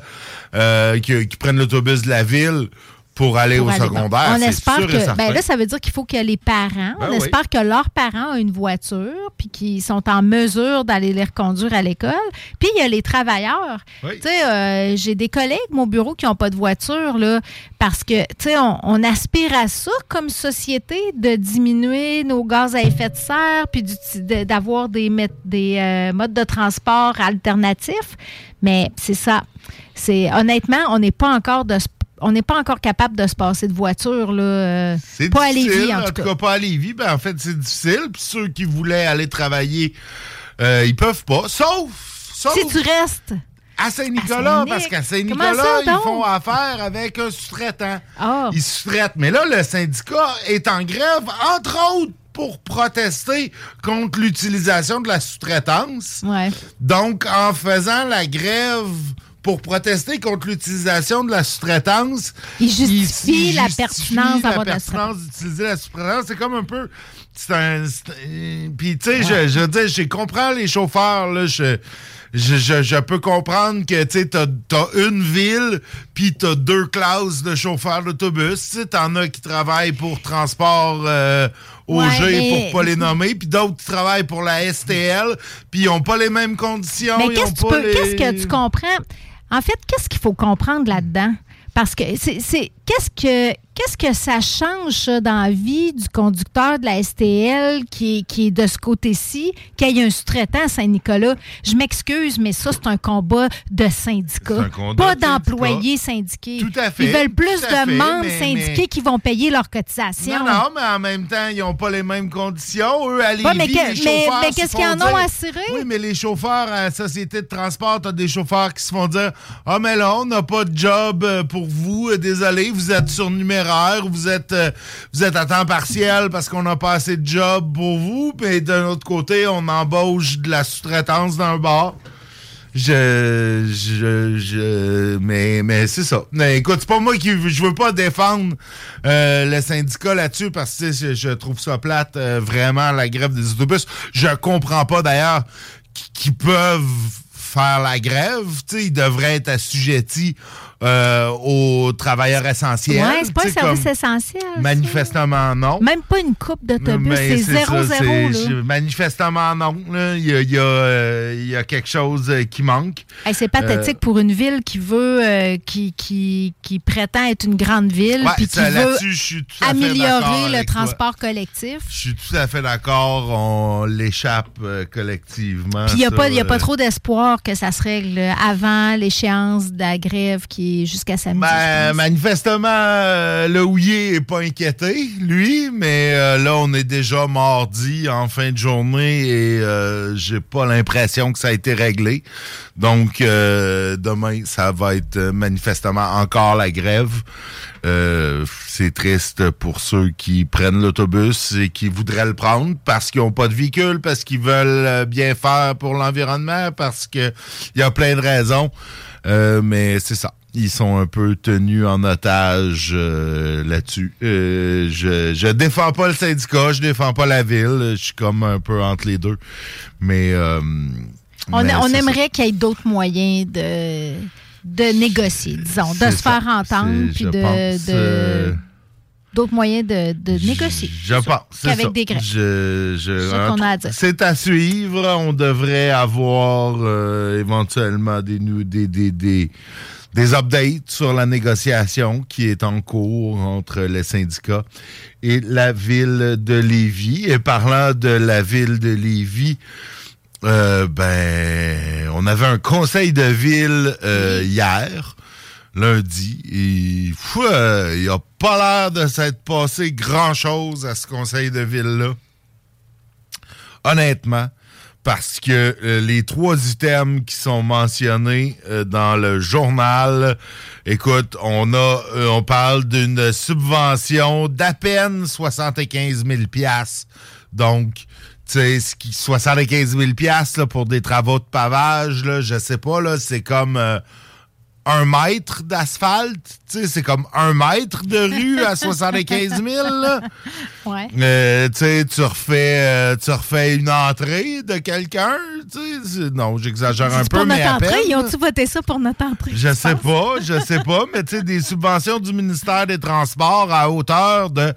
euh, qui, qui prennent l'autobus de la ville pour aller
Pour
au
aller-
secondaire.
On espère que. Ben là, ça veut dire qu'il faut que les parents,
Ben
on
oui.
espère que leurs parents ont une voiture, puis qu'ils sont en mesure d'aller les reconduire à l'école. Puis il y a les travailleurs.
Oui.
Tu sais, euh, j'ai des collègues, mon bureau, qui n'ont pas de voiture, là, parce que, tu sais, on, on aspire à ça comme société, de diminuer nos gaz à effet de serre, puis d'avoir des euh, modes de transport alternatifs. Mais c'est ça. C'est honnêtement, on n'est pas encore de ce- on n'est pas encore capable de se passer de voiture là, euh,
C'est
pas à
difficile,
Lévis en tout cas.
pas à Lévis. Ben, en fait, c'est difficile. Puis ceux qui voulaient aller travailler, euh, ils peuvent pas. Sauf, sauf
Si tu restes
à Saint-Nicolas,
Saint-Nic.
parce qu'à Saint-Nicolas, ils font affaire avec un sous-traitant.
Ah.
Ils sous-traitent. Mais là, le syndicat est en grève, entre autres, pour protester contre l'utilisation de la sous-traitance.
Ouais.
Donc, en faisant la grève pour protester contre l'utilisation de la sous-traitance,
Il justifie
il
la
justifie
pertinence
la pertinence d'utiliser la sous-traitance. C'est comme un peu... Puis, tu sais, je, je veux dire, je comprends les chauffeurs, là, je... Je, je- je peux comprendre que tu sais, t'as t'as une ville, puis t'as deux classes de chauffeurs d'autobus. Tu t'en as qui travaillent pour transport euh, au
Ouais, mais-
pour pas les nommer, puis d'autres qui travaillent pour la STL, puis ils ont pas les mêmes conditions.
Mais tu
les-
qu'est-ce que tu comprends? En fait, qu'est-ce qu'il faut comprendre là-dedans? Parce que c'est. Qu'est-ce que Qu'est-ce que ça change dans la vie du conducteur de la STL qui est, qui est de ce côté-ci, qu'il y ait un sous-traitant à Saint-Nicolas? Je m'excuse, mais ça, c'est un combat de syndicats, pas
de
d'employés syndiqués.
Tout à fait,
Ils veulent plus de
fait,
membres
mais-
syndiqués
mais-
qui vont payer leurs cotisations.
Non, non, mais en même temps, ils n'ont pas les mêmes conditions. Eux, à Lévis,
Ouais, mais que-
les chauffeurs
mais qu'est-ce qu'ils en ont à cirer?
Oui, mais les chauffeurs à la société de transport, t'as des chauffeurs qui se font dire Ah, mais là, on n'a pas de job euh, pour vous. Euh, Désolé, vous êtes surnuméraire, vous êtes, euh, vous êtes à temps partiel parce qu'on n'a pas assez de job pour vous. Puis d'un autre côté, on embauche de la sous-traitance dans un bar. Je, je, je, mais, mais c'est ça. Mais écoute, c'est pas moi qui, je veux pas défendre euh, le syndicat là-dessus parce que je, trouve ça plate euh, vraiment la grève des autobus. Je comprends pas d'ailleurs qui- peuvent faire la grève. Ils devraient être assujettis euh, aux travailleurs essentiels.
Ouais, c'est pas un service essentiel. ça.
Manifestement non.
Même pas une coupe d'autobus, c'est
ça,
0-0.
c'est-
là.
Manifestement non. là. Il y a, il y a, euh, il y a quelque chose euh, qui manque.
Hey, c'est pathétique
Euh,
pour une ville qui veut, euh, qui, qui, qui prétend être une grande ville, puis qui
ça,
veut améliorer le
toi.
transport collectif.
Je suis tout à fait d'accord. On l'échappe collectivement.
Puis il n'y a,
ça,
pas- trop d'espoir que ça se règle avant l'échéance de la grève qui est jusqu'à samedi.
Ben, manifestement, euh, le houillé est pas inquiété, lui, mais euh, là, on est déjà mardi en fin de journée et euh, j'ai pas l'impression que ça a été réglé. Donc, demain, ça va être manifestement encore la grève. C'est triste pour ceux qui prennent l'autobus et qui voudraient le prendre parce qu'ils n'ont pas de véhicule, parce qu'ils veulent bien faire pour l'environnement, parce que il y a plein de raisons. Euh, mais c'est ça. Ils sont un peu tenus en otage euh, là-dessus. Euh, je, je défends pas le syndicat, je défends pas la ville. Je suis comme un peu entre les deux. Mais, euh,
on
mais
aimerait qu'il y ait d'autres moyens de, de négocier, disons, de se
ça.
faire entendre, puis de, d'autres moyens de, de négocier.
Je pense. c'est
Qu'avec des grèves.
Je- je-
C'est ça qu'on a à dire.
C'est à suivre. On devrait avoir euh, éventuellement des, des, des, des updates sur la négociation qui est en cours entre les syndicats et la ville de Lévis. Et parlant de la ville de Lévis, euh, ben, on avait un conseil de ville euh, hier, lundi, et euh, il a pas l'air de s'être passé grand-chose à ce conseil de ville-là. Honnêtement, parce que euh, les trois items qui sont mentionnés euh, dans le journal, écoute, on a, euh, on parle d'une subvention d'à peine 75 000 piastres. Donc, tu sais, ce qui 75 000 piastres là, pour des travaux de pavage, là, je sais pas, là, c'est comme un mètre d'asphalte. Tu sais, c'est comme un mètre de rue à 75 000. là.
Ouais.
Euh, tu sais, tu refais, euh, tu refais une entrée de quelqu'un. tu sais, c'est- Non, j'exagère un peu,
pour
mais
notre
à
entrée?
peine.
Ils ont-tu voté ça pour notre entrée?
Je sais pas, je sais pas, mais tu sais, des subventions du ministère des Transports à hauteur de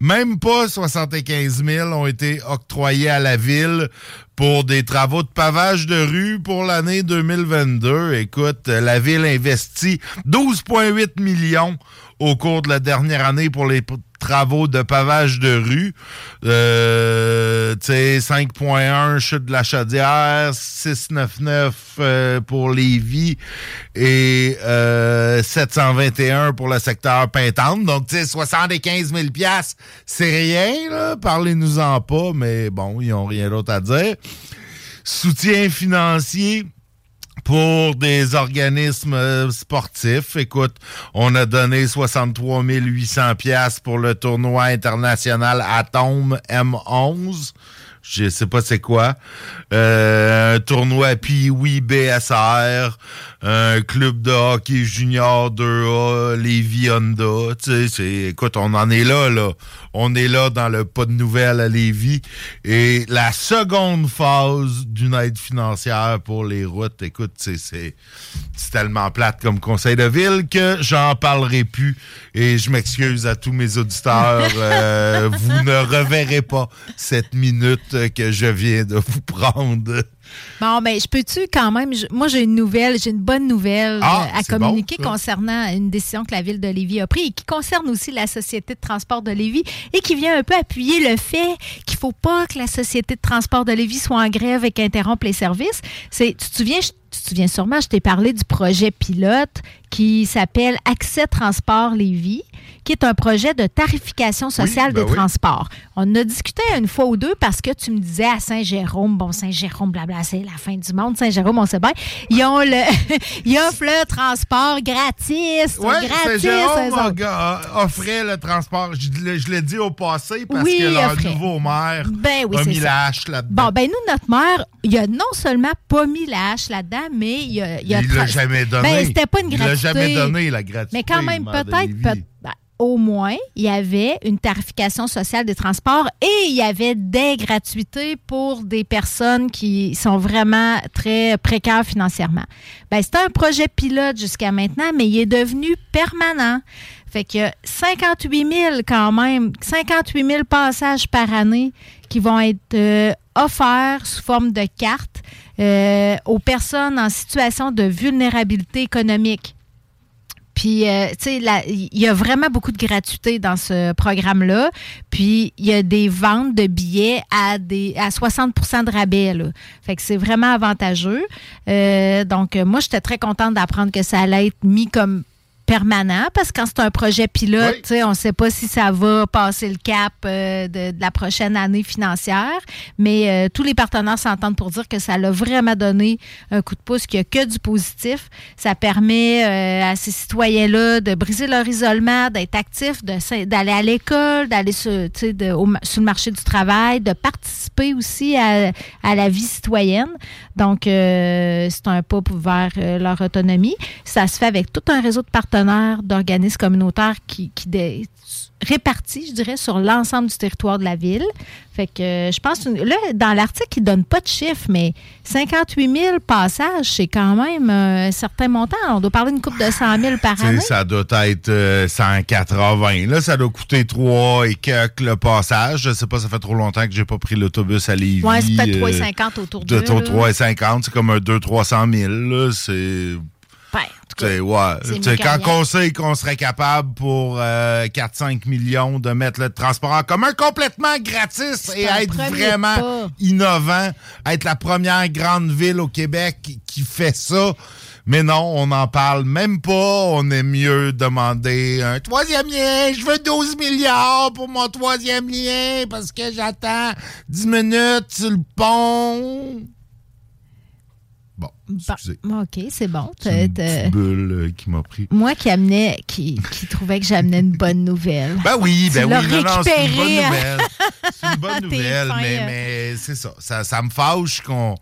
même pas 75 000 ont été octroyées à la ville pour des travaux de pavage de rue pour l'année 2022. Écoute, la ville investit 12,8 millions au cours de la dernière année pour les travaux de pavage de rue. Euh, tu sais, 5.1 chute de la chaudière, 699 euh, pour Lévis et euh, 721 pour le secteur Pintante. Donc, tu sais, 75 000 piastres, c'est rien. Parlez-nous-en pas, mais bon, ils n'ont rien d'autre à dire. Soutien financier pour des organismes euh, sportifs. Écoute, on a donné 63 800 pièces pour le tournoi international Atome M11. Je sais pas c'est quoi. Euh, un tournoi Pee-Wee BSR, un club de hockey junior 2A, Lévis Honda. Tu sais, c'est, écoute, on en est là, là. On est là dans le pas de nouvelles à Lévis. Et la seconde phase d'une aide financière pour les routes, écoute, c'est, tellement plate comme conseil de ville que j'en parlerai plus. Et je m'excuse à tous mes auditeurs. Euh, vous ne reverrez pas cette minute que je viens de vous prendre.
Bon, ben, je peux-tu quand même. je- moi, j'ai une nouvelle, j'ai une bonne nouvelle
Ah,
euh, à communiquer
bon,
concernant une décision que la Ville de Lévis a prise et qui concerne aussi la Société de transport de Lévis et qui vient un peu appuyer le fait qu'il ne faut pas que la Société de transport de Lévis soit en grève et qu'interrompe les services. Tu te souviens, je- tu te souviens sûrement, je t'ai parlé du projet pilote qui s'appelle Accès Transport Lévis, qui est un projet de tarification sociale
ben
des
oui.
transports. On en a discuté une fois ou deux parce que tu me disais à Saint-Jérôme, bon, Saint-Jérôme, blabla, c'est la fin du monde. Saint-Jérôme, on sait bien. Ils, ont le, ils offrent le transport gratis. Gratis.
Saint-Jérôme a- offrait le transport. Je, l'ai- je l'ai dit au passé parce
Oui,
que leur
offrait.
nouveau maire
Ben oui,
a mis
ça.
la hache là-dedans.
Bon, ben nous, notre maire, il a non seulement pas mis la hache là-dedans, mais il a...
Il
a
l'a jamais donné.
Ben, c'était pas une
Il l'a
gratuité.
jamais donné, la gratuité,
Mais quand même, peut-être, peut- ben, au moins, il y avait une tarification sociale des transports et il y avait des gratuités pour des personnes qui sont vraiment très précaires financièrement. Ben, c'était un projet pilote jusqu'à maintenant, mais il est devenu permanent. Fait que 58 000 quand même, 58 000 passages par année qui vont être euh, offerts sous forme de carte euh, aux personnes en situation de vulnérabilité économique. Puis, euh, tu sais, il y a vraiment beaucoup de gratuité dans ce programme-là. Puis, il y a des ventes de billets à, des, à 60% de rabais. Fait que c'est vraiment avantageux. Euh, donc, moi, j'étais très contente d'apprendre que ça allait être mis comme permanent parce que quand c'est un projet pilote, tu sais, on ne sait pas si ça va passer le cap euh, de, de la prochaine année financière, mais euh, tous les partenaires s'entendent pour dire que ça l'a vraiment donné un coup de pouce, qu'il n'y a que du positif. Ça permet euh, à ces citoyens-là de briser leur isolement, d'être actifs, d'aller à l'école, d'aller sur, de- au sur le marché du travail, de participer aussi à, à la vie citoyenne. Donc, c'est un pas pour- vers leur autonomie. Ça se fait avec tout un réseau de partenaires, d'organismes communautaires qui, qui dé- répartis, je dirais, sur l'ensemble du territoire de la ville. Fait que euh, je pense, là, dans l'article, il ne donne pas de chiffres, mais 58 000 passages, c'est quand même euh, un certain montant. On doit parler d'une coupe de 100 000 par année.
ça doit être euh, 180. Là, ça doit coûter 3 et quelques le passage. Je sais pas, ça fait trop longtemps que j'ai pas pris l'autobus à Lévis.
Ouais, c'est peut-être
euh,
3,50 autour
de
d'eux,
ton
là.
3,50, c'est comme un 200-300 000. Là, c'est... Tu sais, ouais. quand on sait qu'on serait capable pour euh, 4-5 millions de mettre le transport en commun complètement gratis et être vraiment
pas.
innovant, être la première grande ville au Québec qui- qui fait ça. Mais non, on n'en parle même pas. On est mieux demander un troisième lien. Je veux 12 milliards pour mon troisième lien parce que j'attends 10 minutes sur le pont. Bon, excusez.
Bon, OK, c'est bon.
C'est une petite bulle euh, qui m'a pris.
Moi qui amenais, qui, qui trouvait que j'amenais une bonne nouvelle.
Ben oui, ben
Tu
oui, non, non, c'est une bonne nouvelle. C'est une bonne nouvelle,
fin,
mais, mais c'est ça. ça. ça me fâche qu'on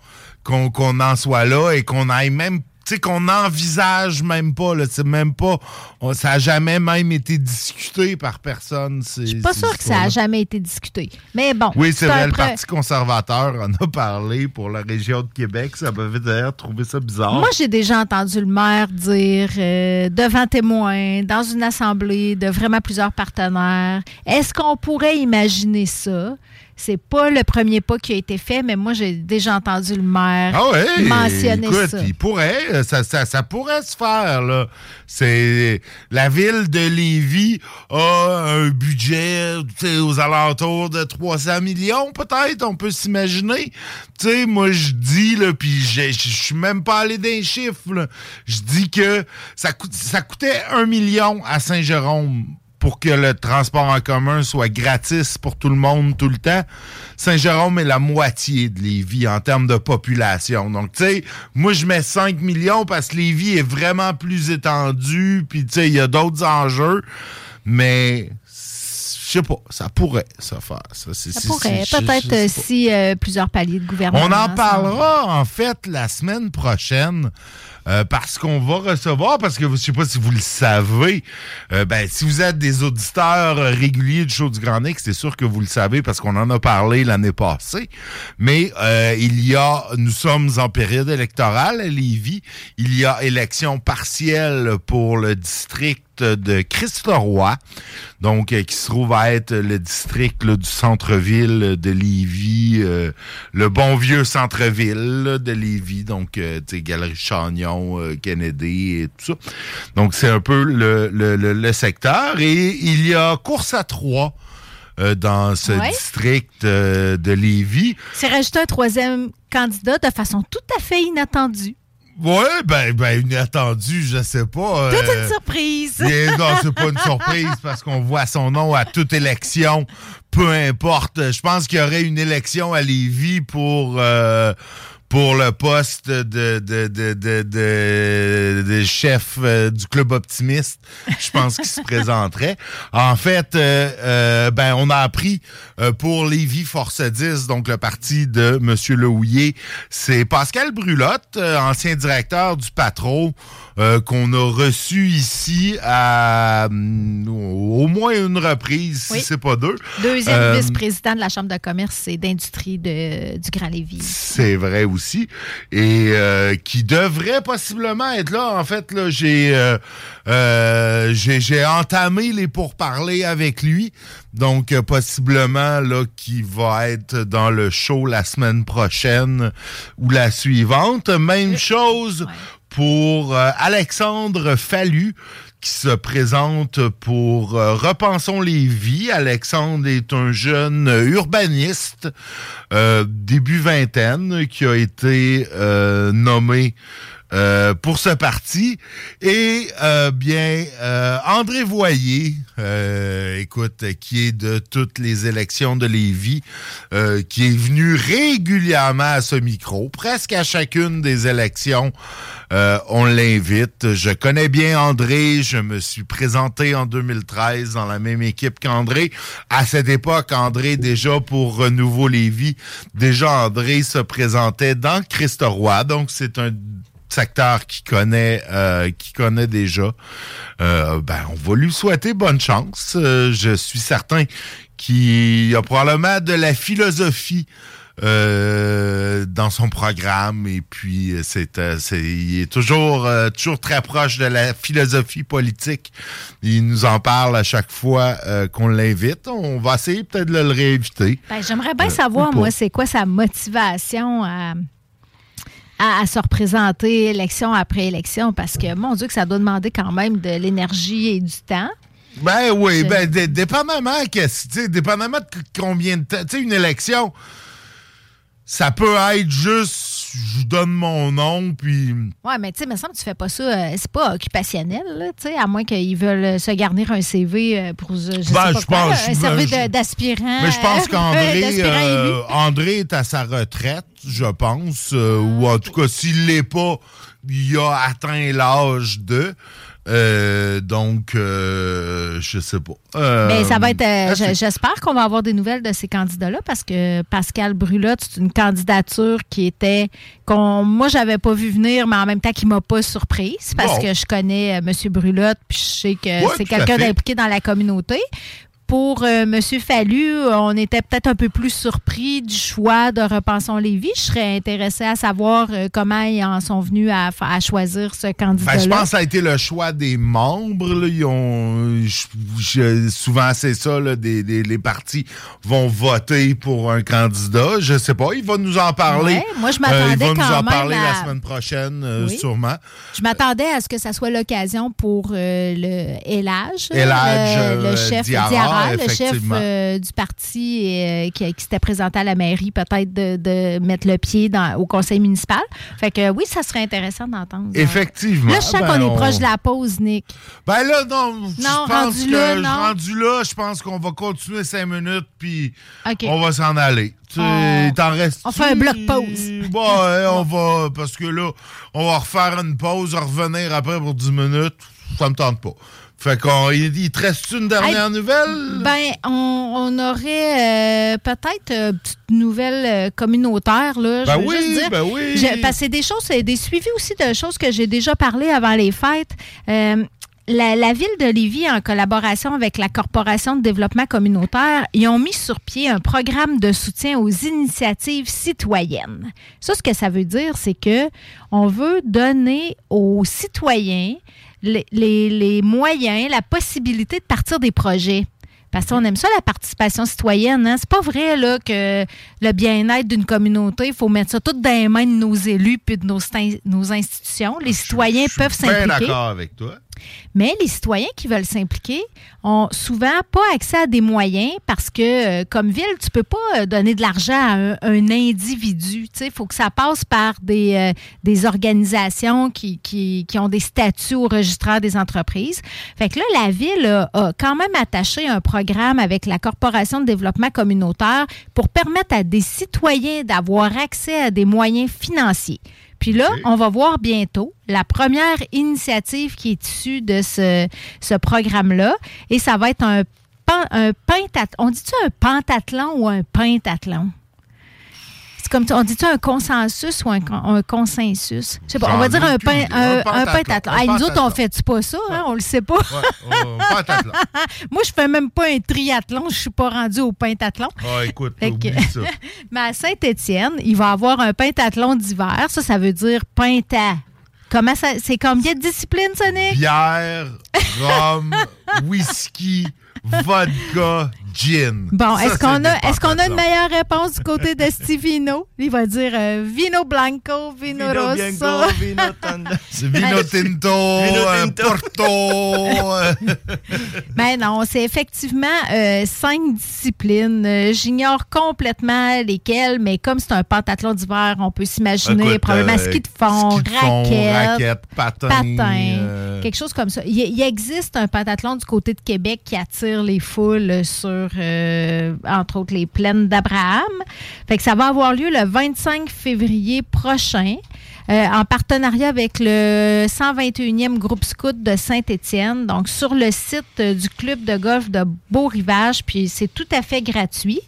qu'on qu'on en soit là et qu'on aille même, sais, qu'on n'envisage même pas, là, même pas, on- ça a jamais même été discuté par personne. Je suis
Pas sûr que ça a jamais été discuté. Mais bon.
Oui, c'est vrai, le Parti conservateur en a parlé pour la région de Québec. Ça m'avait d'ailleurs trouvé ça bizarre.
Moi, j'ai déjà entendu le maire dire euh, devant témoins, dans une assemblée de vraiment plusieurs partenaires, est-ce qu'on pourrait imaginer ça? C'est pas le premier pas qui a été fait, mais moi, j'ai déjà entendu le maire
Ah ouais,
mentionner
écoute,
ça.
il pourrait, euh, ça, ça, ça pourrait se faire, là. C'est, la ville de Lévis a un budget, aux alentours de 300 millions, peut-être, on peut s'imaginer. Tu sais, moi, je dis, là, puis je suis même pas allé d'un chiffre. Je dis que ça, coûte, ça coûtait un million à Saint-Jérôme pour que le transport en commun soit gratis pour tout le monde tout le temps. Saint-Jérôme est la moitié de Lévis en termes de population. Donc, tu sais, moi, je mets 5 millions parce que Lévis est vraiment plus étendu, puis, tu sais, il y a d'autres enjeux, mais je sais pas, ça pourrait ça faire. Ça,
pourrait. Peut-être euh, si euh, plusieurs paliers de gouvernement.
On en parlera en fait la semaine prochaine. Euh, parce qu'on va recevoir, parce que je sais pas si vous le savez, euh, ben, si vous êtes des auditeurs réguliers du show du Grand Nick, c'est sûr que vous le savez parce qu'on en a parlé l'année passée. Mais euh, il y a, nous sommes en période électorale à Lévis. Il y a élection partielle pour le district de Christ-Leroy, donc euh, qui se trouve à être le district là, du centre-ville de Lévis, euh, le bon vieux centre-ville de Lévis, donc euh, tu sais Galerie Chagnon, euh, Kennedy et tout ça. Donc c'est un peu le, le, le, le secteur et il y a course à trois euh, dans ce
Ouais.
district euh, de Lévis.
C'est rajouté un troisième candidat de façon tout à fait inattendue.
Ouais, ben, ben, inattendu, je sais pas.
Toute
euh,
une surprise.
Mais non, c'est pas une surprise parce qu'on voit son nom à toute élection, peu importe. Je pense qu'il y aurait une élection à Lévis pour euh, pour le poste de de, de, de, chef euh, du club optimiste. Je pense qu'il se présenterait. En fait, euh, euh, ben on a appris pour Lévis Force 10, donc le parti de Monsieur Lehouillier, c'est Pascal Brulotte, ancien directeur du Patro, euh, qu'on a reçu ici à au moins une reprise,
Oui.
si c'est pas deux.
Deuxième
Euh,
vice-président de la Chambre de commerce et d'industrie de- du Grand Lévis.
C'est vrai aussi. Et euh, qui devrait possiblement être là. En fait, là, j'ai j'ai entamé les pourparlers avec lui. Donc, possiblement, là, qui va être dans le show la semaine prochaine ou la suivante. Même chose pour euh, Alexandre Fallu qui se présente pour euh, Repensons les vies. Alexandre est un jeune urbaniste, euh, début vingtaine, qui a été euh, nommé euh, pour ce parti. Et euh, bien, euh, André Voyer, euh, écoute, qui est de toutes les élections de Lévis, euh, qui est venu régulièrement à ce micro, presque à chacune des élections. On l'invite. Je connais bien André. Je me suis présenté en 2013 dans la même équipe qu'André. À cette époque, André, déjà pour Renouveau Lévis, déjà André se présentait dans Christ-Roi. Donc, c'est un secteur qui connaît euh, qui connaît déjà. Euh, ben, on va lui souhaiter bonne chance. Euh, je suis certain qu'il y a probablement de la philosophie dans son programme et puis c'est c'est il est toujours toujours très proche de la philosophie politique. Il nous en parle à chaque fois qu'on l'invite. On va essayer peut-être de le réinviter.
Ben, J'aimerais bien savoir, moi, c'est quoi sa motivation à, à, à se représenter élection après élection, parce que, mon Dieu, que ça doit demander quand même de l'énergie et du temps.
Ben oui, ben dé- dépendamment sais, dépendamment de combien de temps, tu sais une élection ça peut être juste je donne mon nom puis
Ouais, mais tu sais, il me semble que tu fais pas ça, euh, c'est pas occupationnel, là, tu sais, à moins qu'ils veulent se garnir un CV euh, pour, je, sais
Ben,
pas
je
quoi,
pense-
un
ben,
CV de- d'aspirant.
Mais je pense qu'André euh, André est à sa retraite, je pense, euh, ou en tout cas s'il l'est pas, il a atteint l'âge de euh, donc euh, je sais pas. Euh,
Mais ça va être. euh,
suivre.
J'espère qu'on va avoir des nouvelles de ces candidats-là parce que Pascal Brulotte, c'est une candidature qui était. qu'on Moi, j'avais pas vu venir, mais en même temps, qui m'a pas surprise parce
Bon.
que je connais M. Brulotte puis je sais que
Ouais,
c'est quelqu'un d'impliqué dans la communauté. Pour euh, M. Fallu, on était peut-être un peu plus surpris du choix de Repensons Lévis. Je serais intéressée à savoir euh, comment ils en sont venus à, choisir ce candidat-là.
Ben, je pense que ça a été le choix des membres. là. Ils ont, je- je- souvent, c'est ça. là, des, des- les partis vont voter pour un candidat. Je sais pas. Il va nous en parler.
Ouais, moi, je
Euh,
m'attendais
il va nous
quand
en
même
parler
à-
la semaine prochaine, euh,
Oui.
sûrement.
Je m'attendais à ce que ça soit l'occasion pour euh, le Elage,
Elage,
le, le
euh,
chef
Diarra,
Diarra, le chef euh, du parti euh, qui, qui s'était présenté à la mairie, peut-être de, de mettre le pied dans, au conseil municipal. Fait que oui, ça serait intéressant d'entendre.
Effectivement.
Là, je sens
Ben,
qu'on est
on-
proche de la pause, Nick.
Ben là, non. je
Non,
pense
rendu
que-
là, non.
Rendu là, je pense qu'on va continuer cinq minutes, puis on va s'en aller. Tu
On-
t'en restes.
on fait un bloc pause.
Ouais, on va. Parce que là, on va refaire une pause, revenir après pour 10 minutes. Ça me tente pas. Fait qu'on il, il te reste une dernière
Hey,
nouvelle?
Ben, on, on aurait euh, peut-être euh, une petite nouvelle euh, communautaire. Là,
Ben
veux
oui,
juste dire.
ben oui.
Je- parce que c'est des choses, c'est des suivis aussi de choses que j'ai déjà parlé avant les fêtes. Euh, la, la ville de Lévis, en collaboration avec la Corporation de développement communautaire, ils ont mis sur pied un programme de soutien aux initiatives citoyennes. Ça, ce que ça veut dire, c'est que on veut donner aux citoyens les, les- les moyens, la possibilité de partir des projets. Parce qu'on aime ça, la participation citoyenne. Hein? C'est pas vrai là, que le bien-être d'une communauté, il faut mettre ça tout dans les mains de nos élus puis de nos, institutions. Les citoyens peuvent s'impliquer.
d'accord avec toi.
Mais les citoyens qui veulent s'impliquer ont souvent pas accès à des moyens parce que, euh, comme ville, tu peux pas euh, donner de l'argent à un, individu. Il faut que ça passe par des, euh, organisations qui, ont des statuts au registraire des entreprises. Fait que là, la ville a quand même attaché un programme avec la Corporation de développement communautaire pour permettre à des citoyens d'avoir accès à des moyens financiers. Puis là, on va voir bientôt la première initiative qui est issue de ce, ce programme-là. Et ça va être un, pan- un pentathlon. On dit-tu un pentathlon ou un pentathlon? C'est comme, on dit-tu un consensus ou un, con- un consensus? Je sais pas, on va dire un, un,
pentathlon,
Hey, nous autres, on fait-tu pas ça? Hein? On le sait pas. Moi, je fais même pas un triathlon. Je suis pas rendue au pentathlon.
Ah, écoute,
Fait que-
ça.
Mais à Saint-Étienne, il va avoir un pentathlon d'hiver. Ça, ça veut dire penta. Comment ça. C'est combien de disciplines, Sonic?
Bière, rhum, whisky, vodka, gin.
Bon, est-ce qu'on a, est-ce qu'on a une meilleure réponse du côté de Stevino? Il va dire euh, vino blanco, vino,
Vino
rosso.
bianco, vino
vino tinto, euh, porto. euh,
Mais non, c'est effectivement euh, cinq disciplines. J'ignore complètement lesquelles, mais comme c'est un pentathlon d'hiver, on peut s'imaginer probablement
euh,
ski de fond,
ski de fond,
raquette,
raquette, patin, euh,
quelque chose comme ça. Il, il existe un pentathlon du côté de Québec qui attire les foules sur, euh, entre autres, les plaines d'Abraham. Fait que ça va avoir lieu le 25 février prochain. euh, en partenariat avec le 121e groupe scout de Saint-Étienne, donc sur le site euh, du club de golf de Beau-Rivage, puis c'est tout à fait gratuit.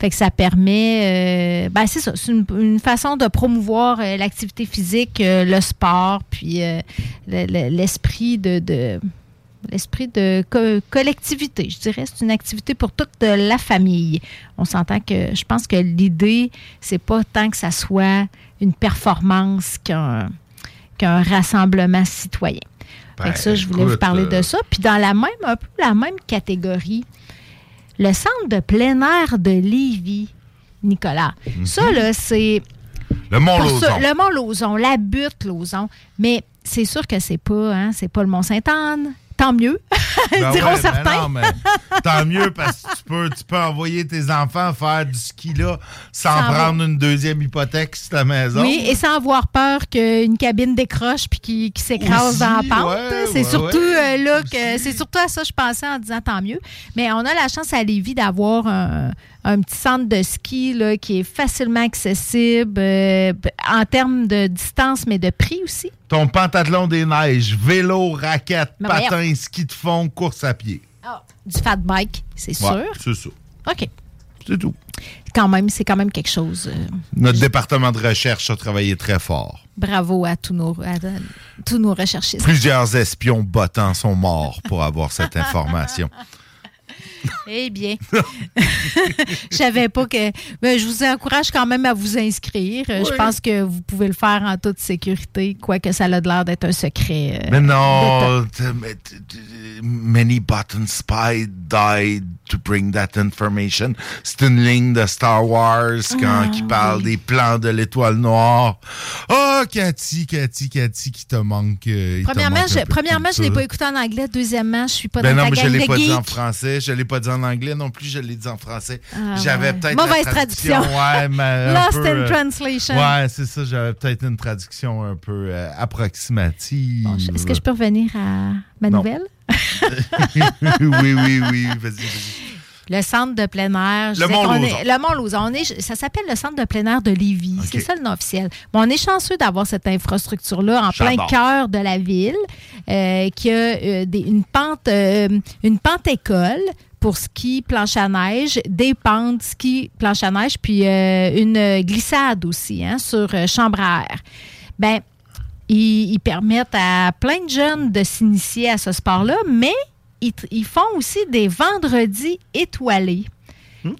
Fait que ça permet, ben c'est une, façon de promouvoir l'activité physique, le sport, puis le- le- l'esprit de- l'esprit de co- collectivité. Je dirais c'est une activité pour toute la famille. On s'entend que je pense que l'idée c'est pas tant que ça soit une performance qu'un rassemblement citoyen. Fait que ça, je voulais vous parler
euh,
de ça. Puis dans la même, un peu la même catégorie, le centre de plein air de Lévis, Nicolas. Ça, là, c'est.
Le Mont
pour ça-
Lauzon.
le Mont Lauzon, la butte Lauzon. Mais c'est sûr que c'est pas, hein, c'est pas le Mont-Sainte-Anne. Tant mieux,
Ben
diront
ouais, ben
certains.
non, mais tant mieux parce que tu peux, tu peux envoyer tes enfants faire du ski là sans,
Sans
prendre une deuxième hypothèque sur ta maison.
Oui, et sans avoir peur qu'une cabine décroche puis qui, qui s'écrase dans la pente.
ouais,
c'est
ouais,
surtout euh, là que c'est surtout à ça que je pensais en disant tant mieux. Mais on a la chance à Lévis d'avoir un, un petit centre de ski là, qui est facilement accessible euh, en termes de distance, mais de prix aussi.
Ton pantalon des neiges, vélo, raquette,
Ben
patin, ski de fond, course à pied.
Du fat bike, c'est
Ouais,
sûr.
c'est ça.
OK.
C'est tout.
Quand même, c'est quand même quelque chose. euh,
Notre département de recherche a travaillé très fort.
bravo à tous nos, à tous nos recherchistes.
Plusieurs espions bottants sont morts pour avoir cette information.
Eh bien, je savais pas que. Mais je vous encourage quand même à vous inscrire. Euh, Je pense que vous pouvez le faire en toute sécurité, quoique ça a l'air d'être un secret. euh,
Mais non, many button spy died to bring that information. C'est une ligne de Star Wars quand
Ah,
qui parle des plans de l'étoile noire. Oh, Cathy, Cathy, Cathy, qui te manque. euh, te
Premièrement,
manque
je, premièrement, je ne l'ai pas écouté en anglais. Deuxièmement, je suis pas
Ben
dans
non,
ta
mais je
gang
l'ai
de
pas dit en français, je l'ai pas dit en anglais non plus, je l'ai dit en français.
Ah,
j'avais
ouais.
peut-être
Mauvaise
traduction.
traduction.
Ouais, mais un
Lost
peu,
in
euh,
translation.
Ouais, c'est ça, j'avais peut-être une traduction un peu euh, approximative.
Est-ce que je peux revenir à ma
Non.
nouvelle?
oui, oui, oui, vas-y, vas-y.
Le centre de plein air. Je
Le Mont-Lauzon.
est- Ça s'appelle le centre de plein air de Lévis. C'est ça le nom officiel. On est chanceux d'avoir cette infrastructure-là en plein cœur de la ville, euh, qui a euh, des- une pente, euh, une pente école pour ski, planche à neige, des pentes, ski, planche à neige, puis euh, une glissade aussi hein, sur euh, chambre à air. Ben, ils, ils permettent à plein de jeunes de s'initier à ce sport-là, mais ils, font aussi des vendredis étoilés.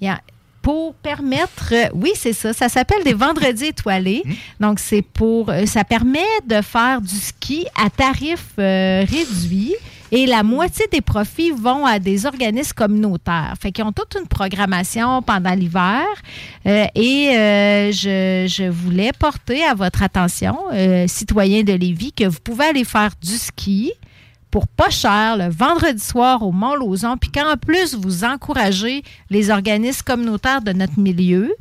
A- pour permettre, euh, oui, c'est ça, ça s'appelle des vendredis étoilés. Donc, c'est pour, ça permet de faire du ski à tarif euh, réduit et la moitié des profits vont à des organismes communautaires. Fait qu'ils ont toute une programmation pendant l'hiver Euh, et euh, je, voulais porter à votre attention, euh, citoyens de Lévis, que vous pouvez aller faire du ski pour pas cher le vendredi soir au Mont-Lauzon, puis qu'en plus vous encouragez les organismes communautaires de notre milieu.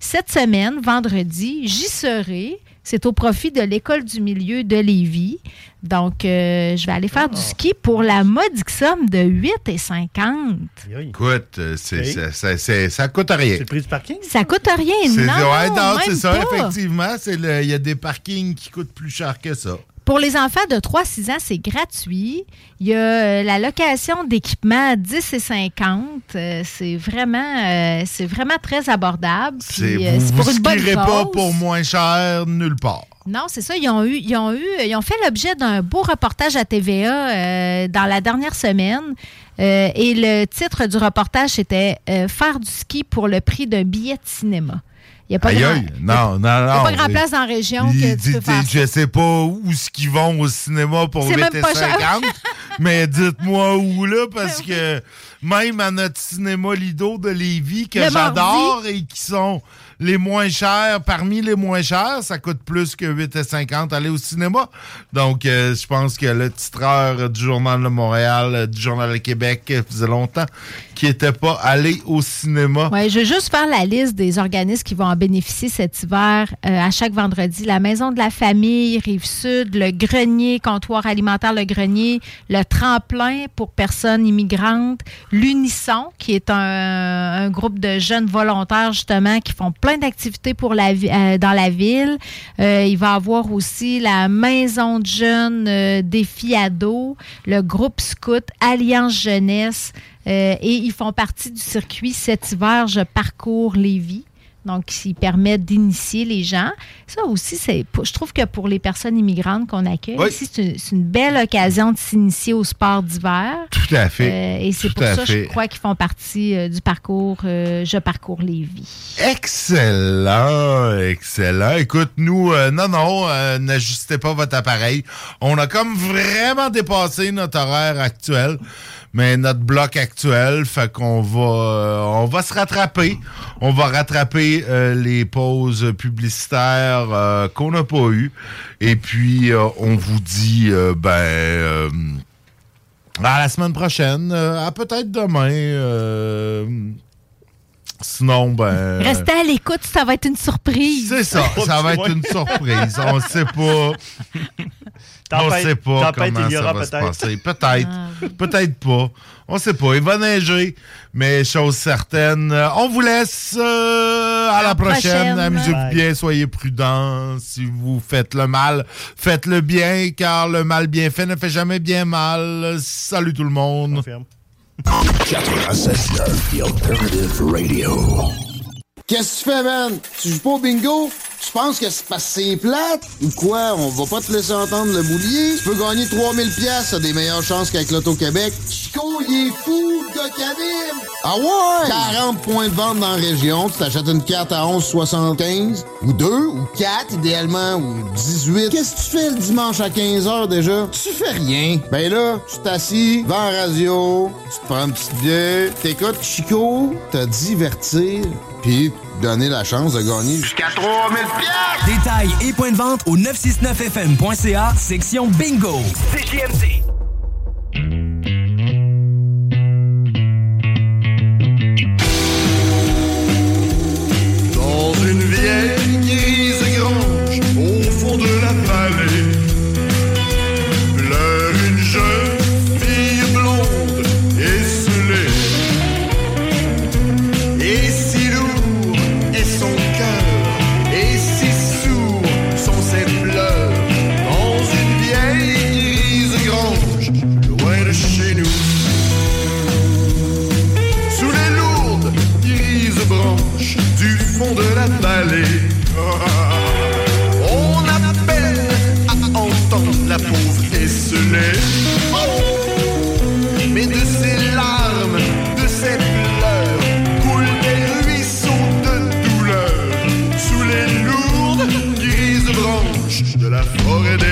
Cette semaine, vendredi, j'y serai. C'est au profit de l'École du milieu de Lévis. Donc, euh, je vais aller faire du ski pour la modique somme de 8,50.
Écoute, euh, c'est,
Oui.
ça, ça- c'est- ça coûte rien.
C'est le prix du parking?
Ça coûte rien,
C'est,
non,
ouais,
non,
c'est ça,
pas.
effectivement. Il y a des parkings qui coûtent plus cher que ça.
Pour les enfants de 3-6 ans, c'est gratuit. Il y a euh, la location d'équipement à 10 et 50. Euh, c'est vraiment, euh, c'est vraiment très abordable.
C'est,
euh,
vous
pour une bonne
pas pour moins cher nulle part.
Non, c'est ça. Ils ont eu, ils ont eu, ils ont fait l'objet d'un beau reportage à TVA euh, dans la dernière semaine. Euh, et le titre du reportage c'était euh, Faire du ski pour le prix d'un billet de cinéma. Il n'y a pas
Aïe,
grand.
Non, non, non.
il pas grand place dans la région que tu peux faire
Je sais pas où ce qu'ils vont au cinéma pour
C'est
8
même
et
pas cher.
50, mais dites-moi où là, parce que même à notre cinéma Lido de Lévis, que j'adore et qui sont les moins chers, parmi les moins chers, ça coûte plus que 8 et 50 aller au cinéma. Donc, euh, je pense que le titreur du Journal de Montréal, euh, du Journal de Québec, euh, faisait longtemps qu'il n'était pas allé au cinéma.
Oui, je vais juste faire la liste des organismes qui vont en bénéficier cet hiver euh, à chaque vendredi. La Maison de la Famille, Rive-Sud, le Grenier, Comptoir alimentaire Le Grenier, le Tremplin pour personnes immigrantes, l'Unisson, qui est un, groupe de jeunes volontaires, justement, qui font plein d'activités pour la, euh, dans la ville. Euh, il va y avoir aussi la Maison de jeunes euh, défi ados, le groupe Scout, Alliance Jeunesse, et ils font partie du circuit cet hiver, je parcours Lévis. Donc, ils permettent d'initier les gens. Ça aussi, c'est, je trouve que pour les personnes immigrantes qu'on accueille,
Oui.
ici, c'est une, belle occasion de s'initier au sport d'hiver.
Tout à fait.
Euh, et c'est pour ça,
fait.
je crois qu'ils font partie euh, du parcours euh, Je parcours Lévis.
Excellent, excellent. Écoute, nous, euh, non, non, euh, n'ajustez pas votre appareil. On a comme vraiment dépassé notre horaire actuel, mais notre bloc actuel, fait qu'on va, euh, on va se rattraper. On va rattraper euh, les pauses publicitaires euh, qu'on n'a pas eues. Et puis, euh, on vous dit, euh, ben... euh, à la semaine prochaine, euh, à peut-être demain. euh, sinon, ben.
Restez à l'écoute, ça va être une surprise.
C'est ça, ça va être une surprise. On sait pas. On
Tempête-
sait pas comment ça va se
peut-être.
passer. Peut-être,
Ah,
peut-être pas. On sait pas. Il va neiger, mais chose certaine. euh, On vous laisse euh, à la prochaine.
prochaine.
Amusez-vous bien, soyez prudents. Si vous faites le mal, faites-le bien, car le mal bien fait ne fait jamais bien mal. Salut tout le monde.
Confirme.
96.9, The Alternative Radio.
Qu'est-ce que tu fais, man? Tu joues pas au bingo? Tu penses que c'est parce que c'est plate? Ou quoi? On va pas te laisser entendre le boulier? Tu peux gagner 3000 pièces, des meilleures chances qu'avec l'Auto-Québec. Chico, il est fou, de cabine! Ah ouais? 40 points de vente dans la région. Tu t'achètes une carte à 11,75. Ou deux, ou quatre, idéalement, ou 18. Qu'est-ce que tu fais le dimanche à 15h déjà? Tu fais rien. Ben là, tu t'assis devant la radio, tu te prends une petite bière, t'écoutes Chico, te divertir, puis donner la chance de gagner jusqu'à 3000 pièces.
Détails et points de vente au 969fm.ca, section bingo. CJMD.
Dans une vieille grise grange au fond de la vallée Ah. On a peine à entendre la pauvre esselée. Oh. Mais de ses larmes, de ses pleurs, coulent des ruisseaux de douleur. Sous les lourdes grises branches de la forêt des